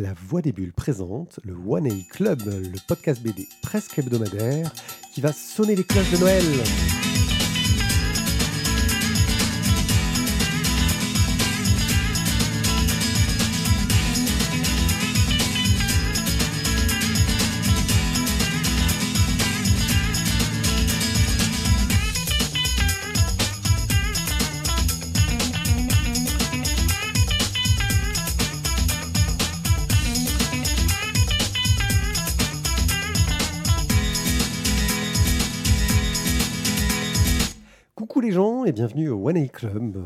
La Voix des Bulles présente le One A Club, le podcast BD presque hebdomadaire qui va sonner les cloches de Noël. Bienvenue au One A Club.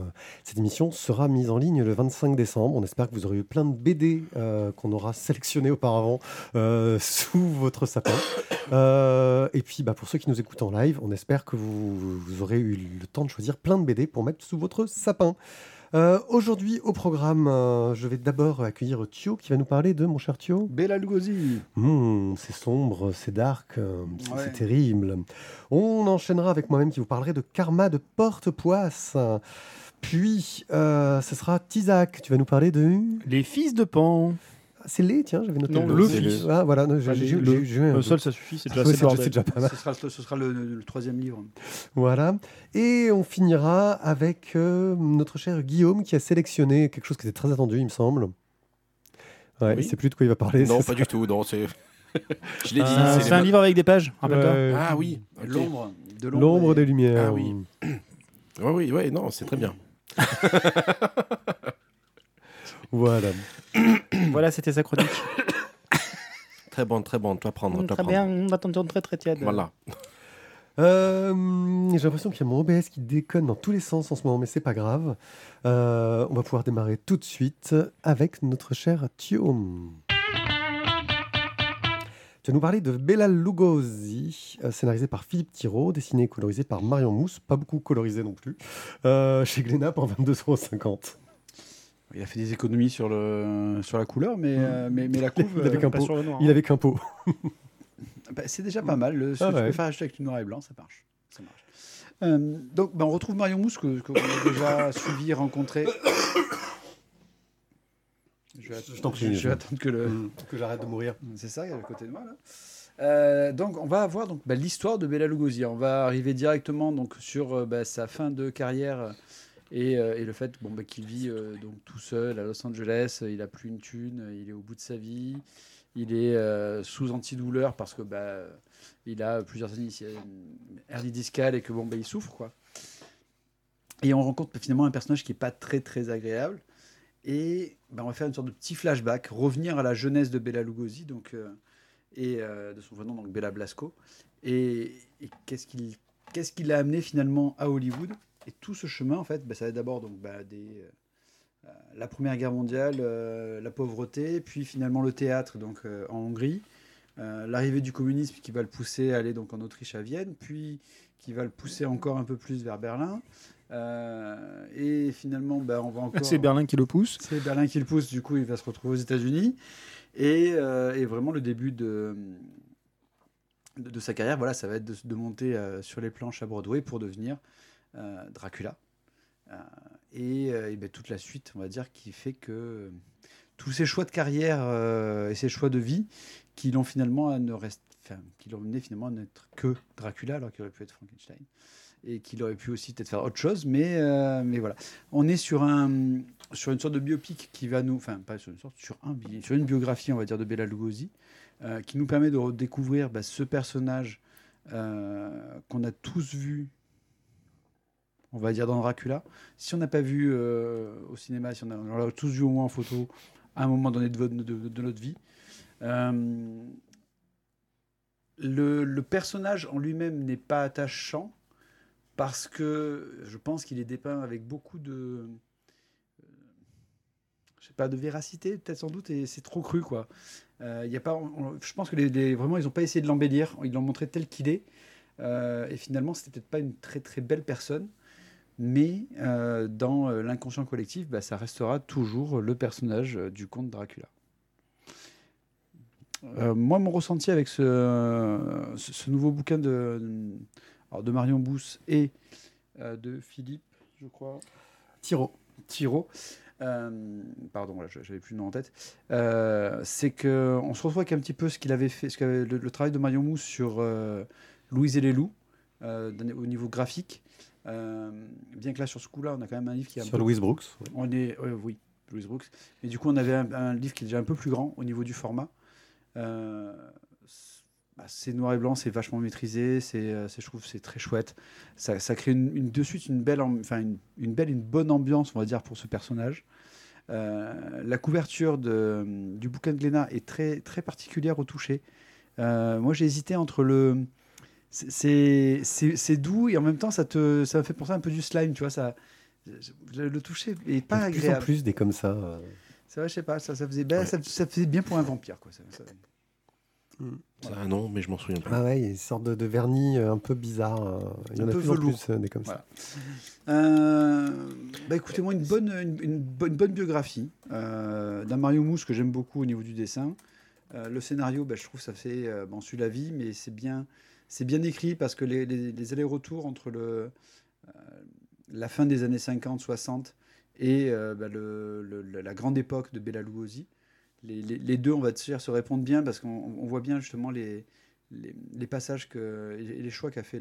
Cette émission sera mise en ligne le 25 décembre. On espère que vous aurez eu plein de BD euh, qu'on aura sélectionnées auparavant euh, sous votre sapin. Euh, et puis bah, pour ceux qui nous écoutent en live, on espère que vous, vous aurez eu le temps de choisir plein de BD pour mettre sous votre sapin. Euh, Aujourd'hui au programme, euh, je vais d'abord accueillir Thio qui va nous parler de mon cher Thio. Bella Lugosi. Hmm, c'est sombre, c'est dark, euh, c'est Ouais. terrible. On enchaînera avec moi-même qui vous parlerai de Karma de Porte-Poisse. Puis, euh, ce sera Tizak. Tu vas nous parler de. Les fils de Pan. Ah, C'est les, tiens, j'avais noté. Non, le le fils. Ah, voilà, non, j'ai Enfin, j'ai- le- j'ai- Le seul, ça suffit, c'est déjà Ouais, assez c'est déjà- pas mal. Ce sera, ce sera le, le troisième livre. Voilà. Et on finira avec euh, notre cher Guillaume qui a sélectionné quelque chose qui était très attendu, il me semble. Ouais, Oui. il sait plus de quoi il va parler. Non, pas ça du tout. Non, c'est. Je l'ai dit. Euh, c'est un livre avec des pages. Ah oui. L'ombre. De L'ombre et- des lumières. Ah oui. Ouais, oui, ouais, non, c'est très bien. Voilà. Voilà, c'était sa chronique. Très bon, très bon. Toi prendre, toi très prendre. bien, on attend très très tiède. Voilà. Euh, J'ai l'impression qu'il y a mon OBS qui déconne dans tous les sens en ce moment, mais c'est pas grave. Euh, on va pouvoir démarrer tout de suite avec notre cher Thio. Tu vas nous parler de Bella Lugosi, euh, scénarisé par Philippe Thiraud, dessiné et colorisé par Marion Mousse, pas beaucoup colorisé non plus, euh, chez Glénat pour 22,50€. Il a fait des économies sur, le, sur la couleur, mais, euh, mais, mais la couve, Il avait euh, qu'un pot. Il avait qu'un pot. bah, c'est déjà pas mal. Le, Ah que tu ouais. peux faire acheter avec du noir et blanc, ça marche. Ça marche. Euh, donc, bah, on retrouve Marion Mousse, que, que a déjà suivi, rencontré. Je vais, Je t'en prie, Je, vais attendre que le. Que j'arrête de mourir. C'est ça, il y a le côté de moi là. Euh, donc on va avoir donc bah, l'histoire de Bella Lugosi. On va arriver directement donc sur euh, bah, sa fin de carrière euh, et, euh, et le fait bah, qu'il vit euh, donc tout seul à Los Angeles. Il a plus une thune, il est au bout de sa vie, il est euh, sous antidouleur parce que bah, il a plusieurs hernie discale et que bon bah, il souffre. Et on rencontre finalement un personnage qui est pas très très agréable. Et bah, on va faire une sorte de petit flashback, revenir à la jeunesse de Bella Lugosi, donc, et de son vrai nom, donc Bella Blasco. Et, qu'est-ce qui l'a amené finalement à Hollywood? Et tout ce chemin, en fait, bah, ça va être d'abord donc, bah, des, euh, euh, la Première Guerre mondiale, euh, la pauvreté, puis finalement le théâtre donc, euh, en Hongrie, l'arrivée du communisme qui va le pousser à aller donc, en Autriche à Vienne, puis qui va le pousser encore un peu plus vers Berlin. Et finalement, bah, on va encore... C'est Berlin qui le pousse. C'est Berlin qui le pousse, du coup il va se retrouver aux États-Unis. Et, et vraiment le début de, de, de sa carrière, voilà, ça va être de, de monter euh, sur les planches à Broadway pour devenir Dracula. Euh, et, euh, ben, toute la suite, on va dire, qui fait que euh, tous ses choix de carrière euh, et ses choix de vie qui l'ont finalement à ne rester, qui l'ont mené finalement à n'être que Dracula alors qu'il aurait pu être Frankenstein et qu'il aurait pu aussi peut-être faire autre chose, mais, euh, mais voilà. On est sur, un, sur une sorte de biopic qui va nous, enfin pas sur une sorte, sur, un, sur une biographie, on va dire, de Bela Lugosi, euh, qui nous permet de redécouvrir bah, ce personnage euh, qu'on a tous vu, on va dire, dans Dracula. Si on n'a pas vu euh, au cinéma, si on a- on l'a tous vu au moins en photo à un moment donné de, notre vie. Euh, le, personnage en lui-même n'est pas attachant parce que je pense qu'il est dépeint avec beaucoup de euh, je sais pas de véracité peut-être sans doute et c'est trop cru quoi a pas je pense que ils ont pas essayé de l'embellir ils l'ont montré tel qu'il est et finalement c'était peut-être pas une très très belle personne mais euh, dans euh, l'inconscient collectif bah, ça restera toujours le personnage euh, du comte Dracula Euh, moi, mon ressenti avec ce, nouveau bouquin de, alors de Marion Bousse et euh, de Philippe, je crois, Tiro. Thiraud, euh, pardon, j'avais plus le nom en tête, euh, c'est que on se retrouve avec un petit peu ce qu'il avait fait, ce le, le travail de Marion Mousse sur Louise et les loups, au niveau graphique. Euh, bien que là, sur ce coup-là, on a quand même un livre qui est un Sur peu Louise Brooks. on est, oui, Louise Brooks. Mais du coup, on avait un, un livre qui est déjà un peu plus grand au niveau du format. Euh, c'est- bah, c'est noir et blanc, c'est vachement maîtrisé, c'est, euh, je trouve, c'est très chouette. Ça, ça crée une, une- de suite une belle, enfin une, une belle, une bonne ambiance, on va dire, pour ce personnage. La couverture de, du bouquin de Glénat est très, très particulière au toucher. Moi, j'ai hésité entre le. C'est- C'est c'est- c'est doux et en même temps, ça, te, ça me fait penser un peu du slime, tu vois. Ça, le, le toucher est pas de plus en agréable. plus des comme ça. euh, Ça, va, je sais pas, ça, ça, faisait, ben, ça, ça faisait bien pour un vampire. Quoi. Ça- ça- Ça a un nom, mais je m'en souviens pas. Ah ouais, il y a une sorte de, de vernis euh, un peu bizarre. euh, Il y en a plus en plus euh, des comme ça. Voilà. Euh, bah, écoutez, moi, une bonne, une, une bonne, bonne biographie euh, d'un Mario Mousse que j'aime beaucoup au niveau du dessin. Euh, le scénario, bah, je trouve ça fait. Euh, bon, on suit la vie, mais c'est bien, c'est bien écrit parce que les, allers-retours entre euh, la fin des années 50-60 et euh, bah, la grande époque de Bela Lugosi, les, deux, on va dire, se répondent bien parce qu'on on voit bien justement les, passages et les choix qu'a fait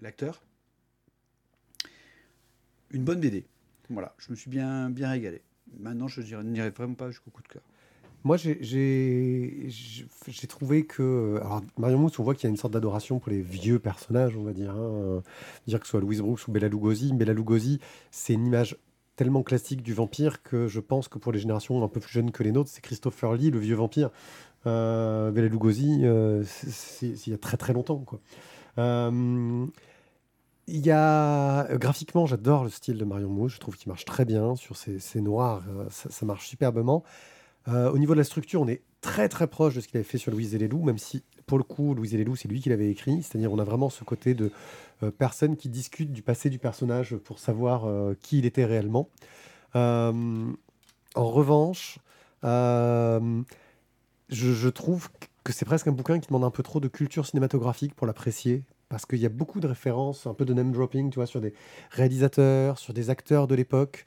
l'acteur. Une bonne BD. Voilà, je me suis bien, bien régalé. Maintenant, je n'irai vraiment pas jusqu'au coup de cœur. Moi, j'ai- trouvé que. Alors, Marion Mousse, on voit qu'il y a une sorte d'adoration pour les vieux personnages, on va dire. hein. Dire que ce soit Louise Brooks ou Bella Lugosi. Bella Lugosi, c'est une image tellement classique du vampire que je pense que pour les générations un peu plus jeunes que les nôtres, c'est Christopher Lee, le vieux vampire. Euh, Bella Lugosi, euh, c'est- il y a très très longtemps. Euh, y a graphiquement, j'adore le style de Marion Mousse. Je trouve qu'il marche très bien sur ces noirs. ça marche superbement. Euh, au niveau de la structure, on est très très proche de ce qu'il avait fait sur Louise et les loups, même si pour le coup, Louise et les loups, c'est lui qui l'avait écrit. C'est-à-dire, on a vraiment ce côté de euh, personnes qui discutent du passé du personnage pour savoir euh, qui il était réellement. En revanche, je, je trouve que c'est presque un bouquin qui demande un peu trop de culture cinématographique pour l'apprécier. Parce qu'il y a beaucoup de références, un peu de name dropping, tu vois, sur des réalisateurs, sur des acteurs de l'époque.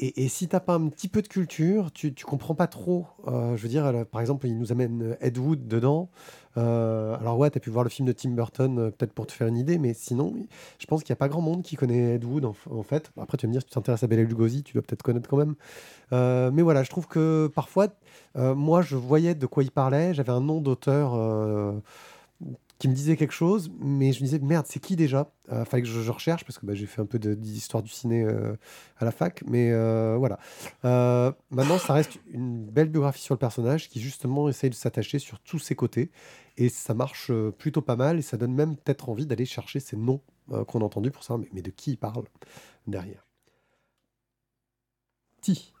Euh, et, et si t'as pas un petit peu de culture, tu, tu comprends pas trop. Euh, je veux dire, là, par exemple, il nous amène Ed Wood dedans. Euh, alors ouais, t'as pu voir le film de Tim Burton, euh, peut-être pour te faire une idée, mais sinon, je pense qu'il n'y a pas grand monde qui connaît Ed Wood en, fait. Après, tu vas me dire, si tu t'intéresses à Bela Lugosi, tu dois peut-être connaître quand même. Euh, mais voilà, je trouve que parfois, euh, moi, je voyais de quoi il parlait. J'avais un nom d'auteur euh, qui me disait quelque chose, mais je me disais, merde, c'est qui déjà? Euh, Fallait que je, recherche, parce que bah, j'ai fait un peu d'histoire du ciné euh, à la fac. Mais euh, voilà. Maintenant, ça reste une belle biographie sur le personnage qui, justement, essaye de s'attacher sur tous ses côtés. Et ça marche plutôt pas mal. Et ça donne même peut-être envie d'aller chercher ces noms qu'on a entendus pour savoir, mais, mais de qui il parle derrière? Ti.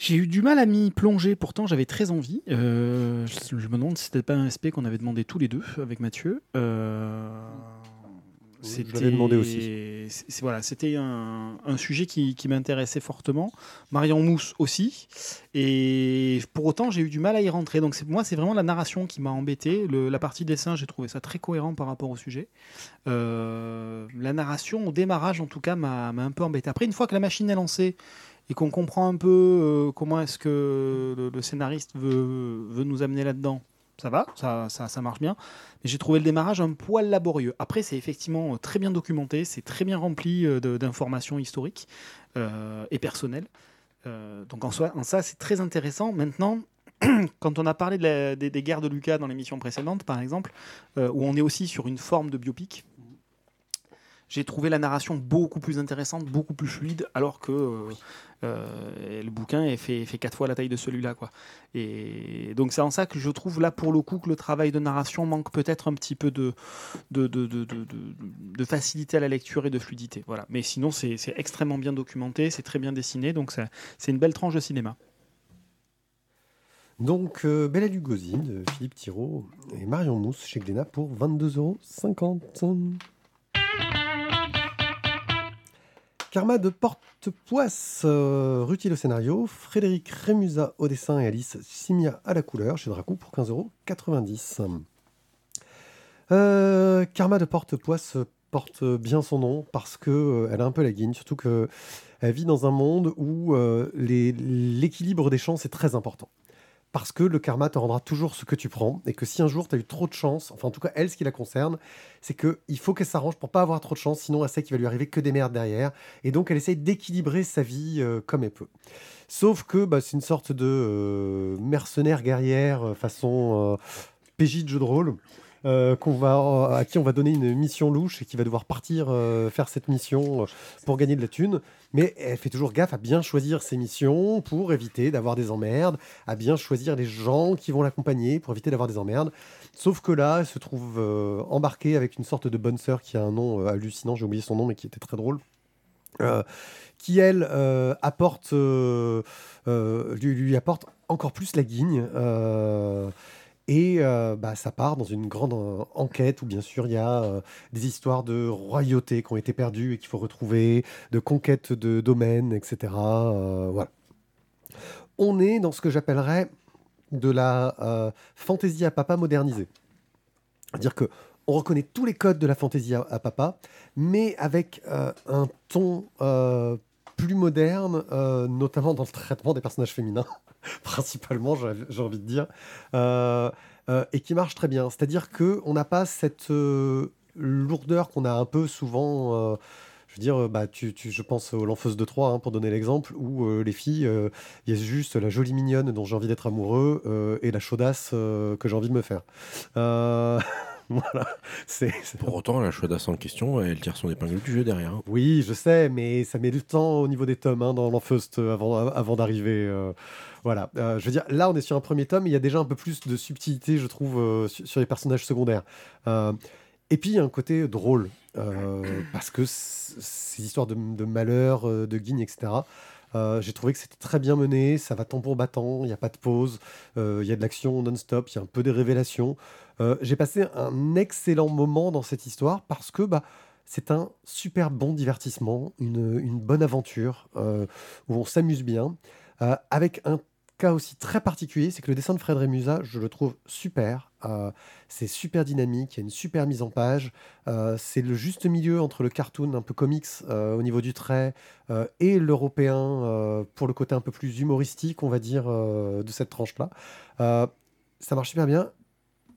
J'ai eu du mal à m'y plonger, pourtant j'avais très envie. Euh, je, me demande si c'était pas un SP qu'on avait demandé tous les deux avec Mathieu. Euh, l'avais demandé aussi. c'est- voilà, c'était un, un sujet qui, qui m'intéressait fortement. Marion Mousse aussi. Et pour autant, j'ai eu du mal à y rentrer. Donc moi, c'est vraiment la narration qui m'a embêté. Le- la partie dessin, j'ai trouvé ça très cohérent par rapport au sujet. Euh, la narration, au démarrage en tout cas, m'a m'a un peu embêté. Après, une fois que la machine est lancée et qu'on comprend un peu euh, comment est-ce que le, scénariste veut, nous amener là-dedans, ça va, ça, marche bien. Mais j'ai trouvé le démarrage un poil laborieux. Après, c'est effectivement euh, très bien documenté, c'est très bien rempli euh, d'informations historiques et personnelles. Donc en, soi, ça, c'est très intéressant. Maintenant, quand on a parlé des, guerres de Lucas dans l'émission précédente, par exemple, où on est aussi sur une forme de biopic, j'ai trouvé la narration beaucoup plus intéressante, beaucoup plus fluide, alors que euh, le bouquin fait, quatre fois la taille de celui-là. quoi. Et donc c'est en ça que je trouve là pour le coup que le travail de narration manque peut-être un petit peu de, facilité à la lecture et de fluidité. Voilà. Mais sinon c'est extrêmement bien documenté, c'est très bien dessiné, donc c'est une belle tranche de cinéma. Donc, euh, Bella Lugosi de Philippe Thiraud et Marion Mousse chez Glénat pour 22,50€. Karma de Porte-Poisse, euh, Rutil au scénario, Frédéric Rémusa au dessin et Alice Simia à la couleur chez Dracou pour 15,90€. Euh, Karma de Porte-Poisse porte bien son nom parce que euh, elle a un peu la guigne, surtout que elle vit dans un monde où euh, l'équilibre des chances est très important. Parce que le karma te rendra toujours ce que tu prends, et que si un jour tu as eu trop de chance, enfin en tout cas elle, ce qui la concerne, c'est qu'il faut qu'elle s'arrange pour pas avoir trop de chance, sinon elle sait qu'il va lui arriver que des merdes derrière, et donc elle essaye d'équilibrer sa vie euh, comme elle peut. Sauf que bah, c'est une sorte de euh, mercenaire guerrière euh, façon PJ de jeu de rôle. Euh, qu'on va, à qui on va donner une mission louche et qui va devoir partir euh, faire cette mission pour gagner de la thune. Mais elle fait toujours gaffe à bien choisir ses missions pour éviter d'avoir des emmerdes, à bien choisir les gens qui vont l'accompagner pour éviter d'avoir des emmerdes. Sauf que là, elle se trouve euh, embarquée avec une sorte de bonne sœur qui a un nom hallucinant, j'ai oublié son nom, mais qui était très drôle. Qui elle apporte, lui apporte encore plus la guigne. Et euh, bah, ça part dans une grande euh, enquête où bien sûr il y a euh, des histoires de royautés qui ont été perdues et qu'il faut retrouver, de conquête de domaines, etc. voilà. On est dans ce que j'appellerais de la fantaisie à papa modernisée. C'est-à-dire que on reconnaît tous les codes de la fantaisie à, papa, mais avec un ton plus moderne, notamment dans le traitement des personnages féminins, principalement, j'ai envie de dire, euh, euh, et qui marche très bien. C'est-à-dire que on n'a pas cette euh, lourdeur qu'on a un peu souvent. je veux dire, bah, tu, je pense aux L'Enfeuse de Troyes, hein, pour donner l'exemple, où les filles, il y a juste la jolie mignonne dont j'ai envie d'être amoureux et la chaudasse que j'ai envie de me faire. Voilà. C'est, c'est- Pour autant, la chaudasse en question, elle tire son épingle du jeu derrière. hein. Oui, je sais, mais ça met du temps au niveau des tomes hein, dans l'Enfeust euh, avant, avant d'arriver. euh, voilà. Euh, je veux dire, là, on est sur un premier tome, il y a déjà un peu plus de subtilité, je trouve, euh, sur, sur les personnages secondaires. Et puis, il y a un côté drôle, parce que ces histoires de, de malheur, de guigne, etc., euh, j'ai trouvé que c'était très bien mené, ça va tambour battant, il n'y a pas de pause, euh, il y a de l'action non-stop, il y a un peu des révélations. Euh, j'ai passé un excellent moment dans cette histoire parce que bah, c'est un super bon divertissement, une, une bonne aventure euh, où on s'amuse bien, euh, avec un cas aussi très particulier, c'est que le dessin de Fred Remusa, je le trouve super. c'est super dynamique, il y a une super mise en page. c'est le juste milieu entre le cartoon un peu comics au niveau du trait et l'européen pour le côté un peu plus humoristique, on va dire, de cette tranche-là. Ça marche super bien.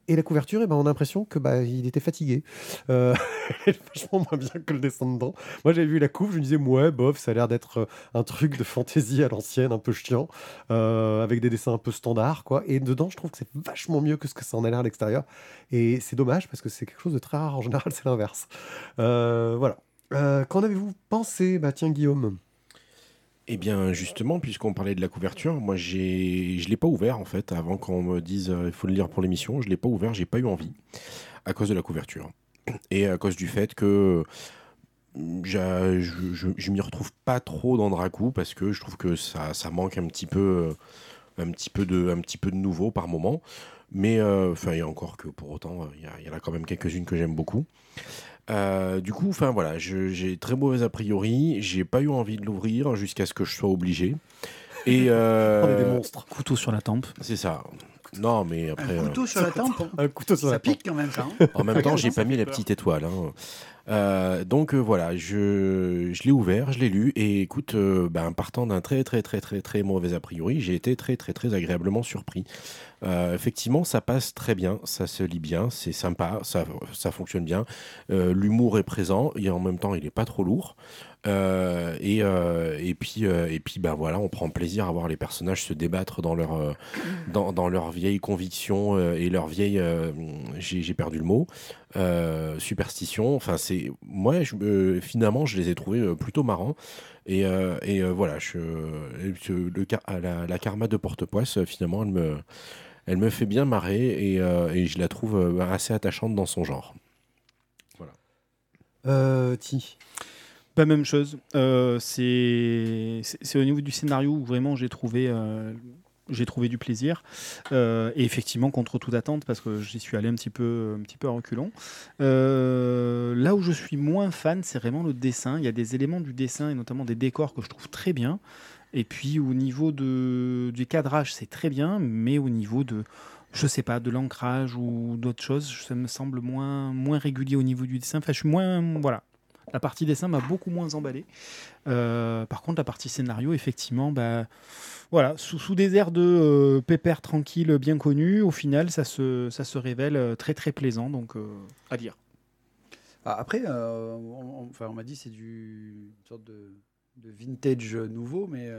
Et la couverture, eh ben, on a l'impression que bah, il était fatigué. Euh, vachement moins bien que le descendant. Moi, j'avais vu la couve, je me disais, ouais, bof, ça a l'air d'être euh, un truc de fantaisie à l'ancienne, un peu chiant, euh, avec des dessins un peu standards, quoi. Et dedans, je trouve que c'est vachement mieux que ce que ça en a l'air à l'extérieur. Et c'est dommage parce que c'est quelque chose de très rare. En général, c'est l'inverse. Euh, voilà. Qu'en avez-vous pensé? Bah, tiens, Guillaume. Eh bien, justement, puisqu'on parlait de la couverture, moi, j'ai, je l'ai pas ouvert en fait avant qu'on me dise euh, il faut le lire pour l'émission. Je l'ai pas ouvert, j'ai pas eu envie à cause de la couverture et à cause du fait que mm, je, je, m'y retrouve pas trop dans Dracou parce que je trouve que ça, manque un petit peu, euh, un petit peu de, un nouveau par moment. Mais euh, enfin, il y a encore que pour autant, il y, a- il y en a quand même quelques-unes que j'aime beaucoup. Euh, du coup, enfin voilà, j'ai très mauvais a priori. J'ai pas eu envie de l'ouvrir jusqu'à ce que je sois obligé. Et euh, On est des monstres. Couteau sur la tempe. c'est ça. Non, mais après, Un euh, couteau sur la tempe, Un couteau sur ça la tempe. pique quand même ça. hein. en même temps, j'ai pas mis la petite étoile. hein. Euh, donc euh, voilà, je, je l'ai ouvert, je l'ai lu, et écoute, euh, ben, partant d'un très très très très très mauvais a priori, j'ai été très très très agréablement surpris. Effectivement, ça passe très bien, ça se lit bien, c'est sympa, ça, ça fonctionne bien. L'humour est présent, et en même temps, il est pas trop lourd. Euh, et, euh, et puis euh, et puis ben voilà, on prend plaisir à voir les personnages se débattre dans leur dans, dans leurs vieilles convictions euh, et leurs vieilles euh, j'ai perdu le mot superstition. Enfin, c'est moi, je, euh, finalement, je les ai trouvés euh, plutôt marrants. Et, euh, et euh, voilà, je, je- le, car- la, la karma de Porte-Poisse, finalement, elle me, elle me fait bien marrer et, euh, et je la trouve assez attachante dans son genre. Euh, Ti. Pas même chose. Euh, c'est c'est- c'est au niveau du scénario où vraiment j'ai trouvé, euh, j'ai trouvé du plaisir. Euh, et effectivement, contre toute attente, parce que j'y suis allé un petit peu, un petit peu à reculons. Euh, là où je suis moins fan, c'est vraiment le dessin. Il y a des éléments du dessin et notamment des décors que je trouve très bien. Et puis au niveau de, du cadrage, c'est très bien, mais au niveau de, je sais pas, de l'ancrage ou d'autres choses. Ça me semble moins, moins régulier au niveau du dessin. Enfin, je suis moins. Voilà. La partie dessin m'a beaucoup moins emballé. Euh, par contre, la partie scénario, effectivement, bah, voilà, sous, des airs de euh, pépère tranquille, bien connu, au final, ça se, ça se révèle euh, très très plaisant. Donc, à lire. Ah, après, on, enfin, on m'a dit c'est du une sorte de, vintage nouveau, mais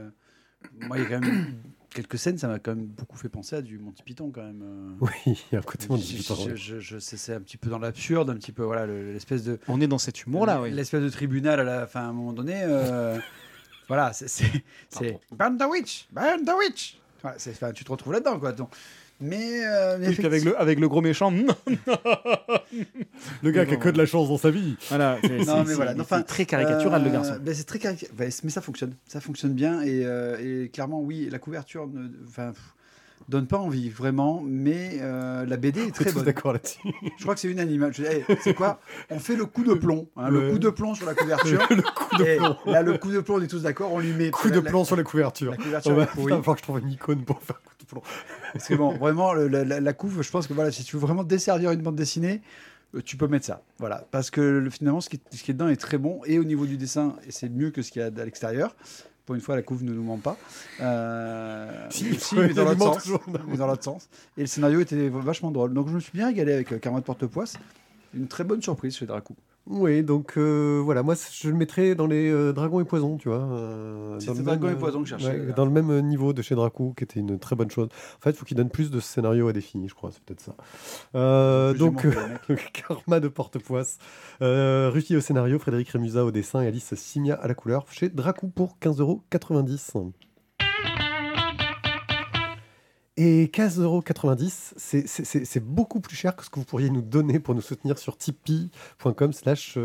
moi, il y a quand même quelques scènes, ça m'a quand même beaucoup fait penser à du Monty Python quand même. euh. Oui, il y a un côté Monty Python, je- je- je sais, c'est un petit peu dans l'absurde, un petit peu voilà le- l'espèce de On est dans cet humour-là, oui. l'espèce de tribunal à la fin à un moment donné. euh, voilà, c'est burn the witch, burn the witch. Voilà, tu te retrouves là-dedans quoi. donc. Mais, euh, mais Oui, puis avec, le, avec le gros méchant, Le gars qui a que de la chance dans sa vie. voilà, Non, mais enfin, très caricatural le Euh, garçon. ben, c'est très carica- ben, mais ça fonctionne. Ça fonctionne bien. Et, euh, et clairement, oui, la couverture ne enfin, pff, donne pas envie, vraiment. Mais euh, la BD est très bonne. d'accord là-dessus? Je crois que c'est unanime. Je- hey, c'est quoi? On fait le coup de plomb. hein, Le- Le coup de plomb sur la couverture. le coup de Et plomb. Là, le coup de plomb, on est tous d'accord. On lui met. Coup de la- plomb sur la couverture. La Oh, couverture bah, est pourrie. putain, faut que je trouve une icône pour faire coup de plomb. Parce que bon, vraiment, le- la, couve, je pense que voilà, si tu veux vraiment desservir une bande dessinée, euh, tu peux mettre ça. Voilà. Parce que le- finalement, ce qui, est, ce qui est dedans est très bon. Et au niveau du dessin, c'est mieux que ce qu'il y a à l'extérieur. Pour une fois, la couve ne nous ment pas. Euh, Si, mais dans elle l'autre ment sens. toujours. Mais dans l'autre sens. Et le scénario était vachement drôle. Donc je me suis bien régalé avec euh, Carmin de Portepoisse. Une très bonne surprise chez Dracou. Oui, donc euh, voilà, moi je le mettrais dans les euh, Dragons et Poisons, tu vois. euh, C'était dans le Dragons même, et Poisons que je cherchais, ouais, dans le même niveau de chez Dracou, qui était une très bonne chose. En fait, il faut qu'il donne plus de scénarios à filles, je crois, c'est peut-être ça. Euh, donc. Karma de Portepoisse, euh, Ruki au scénario, Frédéric Rémusat au dessin et Alice Simia à la couleur, chez Dracou pour 15,90€. Et 15,90€, c'est- beaucoup plus cher que ce que vous pourriez nous donner pour nous soutenir sur tipeee.com slash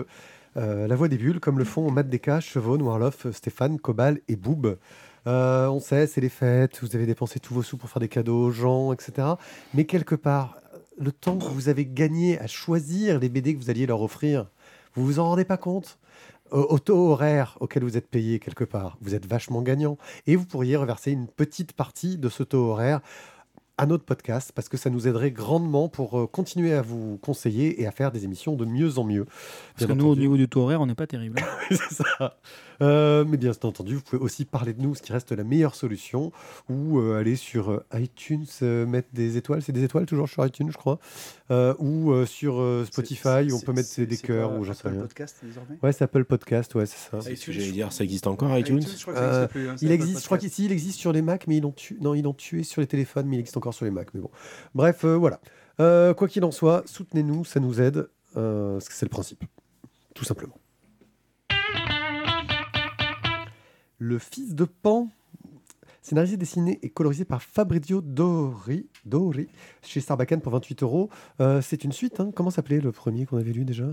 euh, la voix des bulles, comme le font Matt Deka, Chevaux, Noirloff, Stéphane, Cobal et Boob. Euh, on sait, c'est les fêtes, vous avez dépensé tous vos sous pour faire des cadeaux aux gens, etc. Mais quelque part, le temps que vous avez gagné à choisir les BD que vous alliez leur offrir, vous vous en rendez pas compte au, au taux horaire auquel vous êtes payé quelque part, vous êtes vachement gagnant. Et vous pourriez reverser une petite partie de ce taux horaire à notre podcast parce que ça nous aiderait grandement pour euh, continuer à vous conseiller et à faire des émissions de mieux en mieux. Parce que nous, au niveau du taux horaire, on n'est pas terrible. c'est ça. Euh, mais bien entendu, vous pouvez aussi parler de nous, ce qui reste la meilleure solution, ou euh, aller sur euh, iTunes, euh, mettre des étoiles, c'est des étoiles toujours sur iTunes, je crois, Euh, ou euh, sur euh, Spotify, on peut mettre des cœurs, ou j'en sais Apple rien. podcast désormais Ouais, c'est Apple Podcast, ouais, c'est ça. C'est ce que iTunes, j'allais dire, ça existe encore iTunes je crois que ça existe plus, hein, Il existe, je crois qu'ici, il existe sur les Mac, mais ils l'ont tué. Non, ils l'ont tué sur les téléphones, mais il existe encore sur les Mac. Mais bon, bref, euh, voilà. Euh, quoi qu'il en soit, soutenez-nous, ça nous aide, euh, parce que c'est le principe, tout simplement. Le fils de Pan, scénarisé, dessiné et colorisé par Fabrizio Dori, Dori chez Sarbacane pour 28 euros. Euh, c'est une suite, hein. comment s'appelait le premier qu'on avait lu déjà?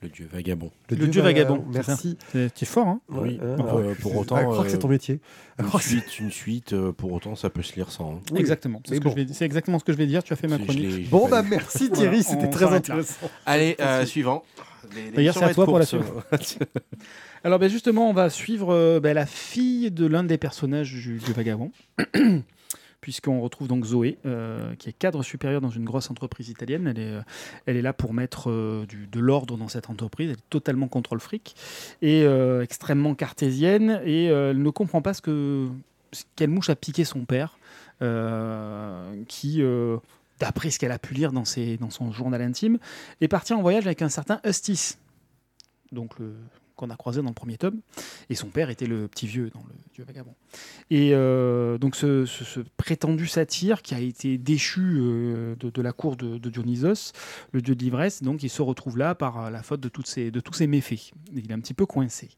Le dieu vagabond. Le Dieu vagabond. Merci. C'est c'est fort, hein Oui, euh, pour, euh, autant, Ah, je crois que c'est euh, ton métier. Je Une suite, une suite, euh, pour autant, ça peut se lire sans. hein. Oui. Exactement. C'est ce bon. exactement ce que je vais dire. Tu as fait ma chronique. Bon, bah merci Thierry, Voilà, c'était très là. intéressant. Allez, euh, suivant. D'ailleurs, c'est à toi pour la courtes. Alors, ben, justement, on va suivre euh, ben, la fille de l'un des personnages du, du vagabond. Puisqu'on retrouve donc Zoé, euh, qui est cadre supérieur dans une grosse entreprise italienne. Elle est, euh, elle est là pour mettre euh, du- de l'ordre dans cette entreprise. Elle est totalement contre le fric et euh, extrêmement cartésienne. Et euh, elle ne comprend pas ce que ce- quelle mouche a piqué son père, euh, qui, euh, d'après ce qu'elle a pu lire dans, son journal intime, est parti en voyage avec un certain Eustace. Donc qu'on a croisé dans le premier tome, et son père était le petit vieux dans le Dieu vagabond. Et euh, donc ce, prétendu satyre qui a été déchu euh, de, la cour de, Dionysos, le dieu de l'ivresse, donc il se retrouve là par la faute de, de tous ses méfaits. Il est un petit peu coincé.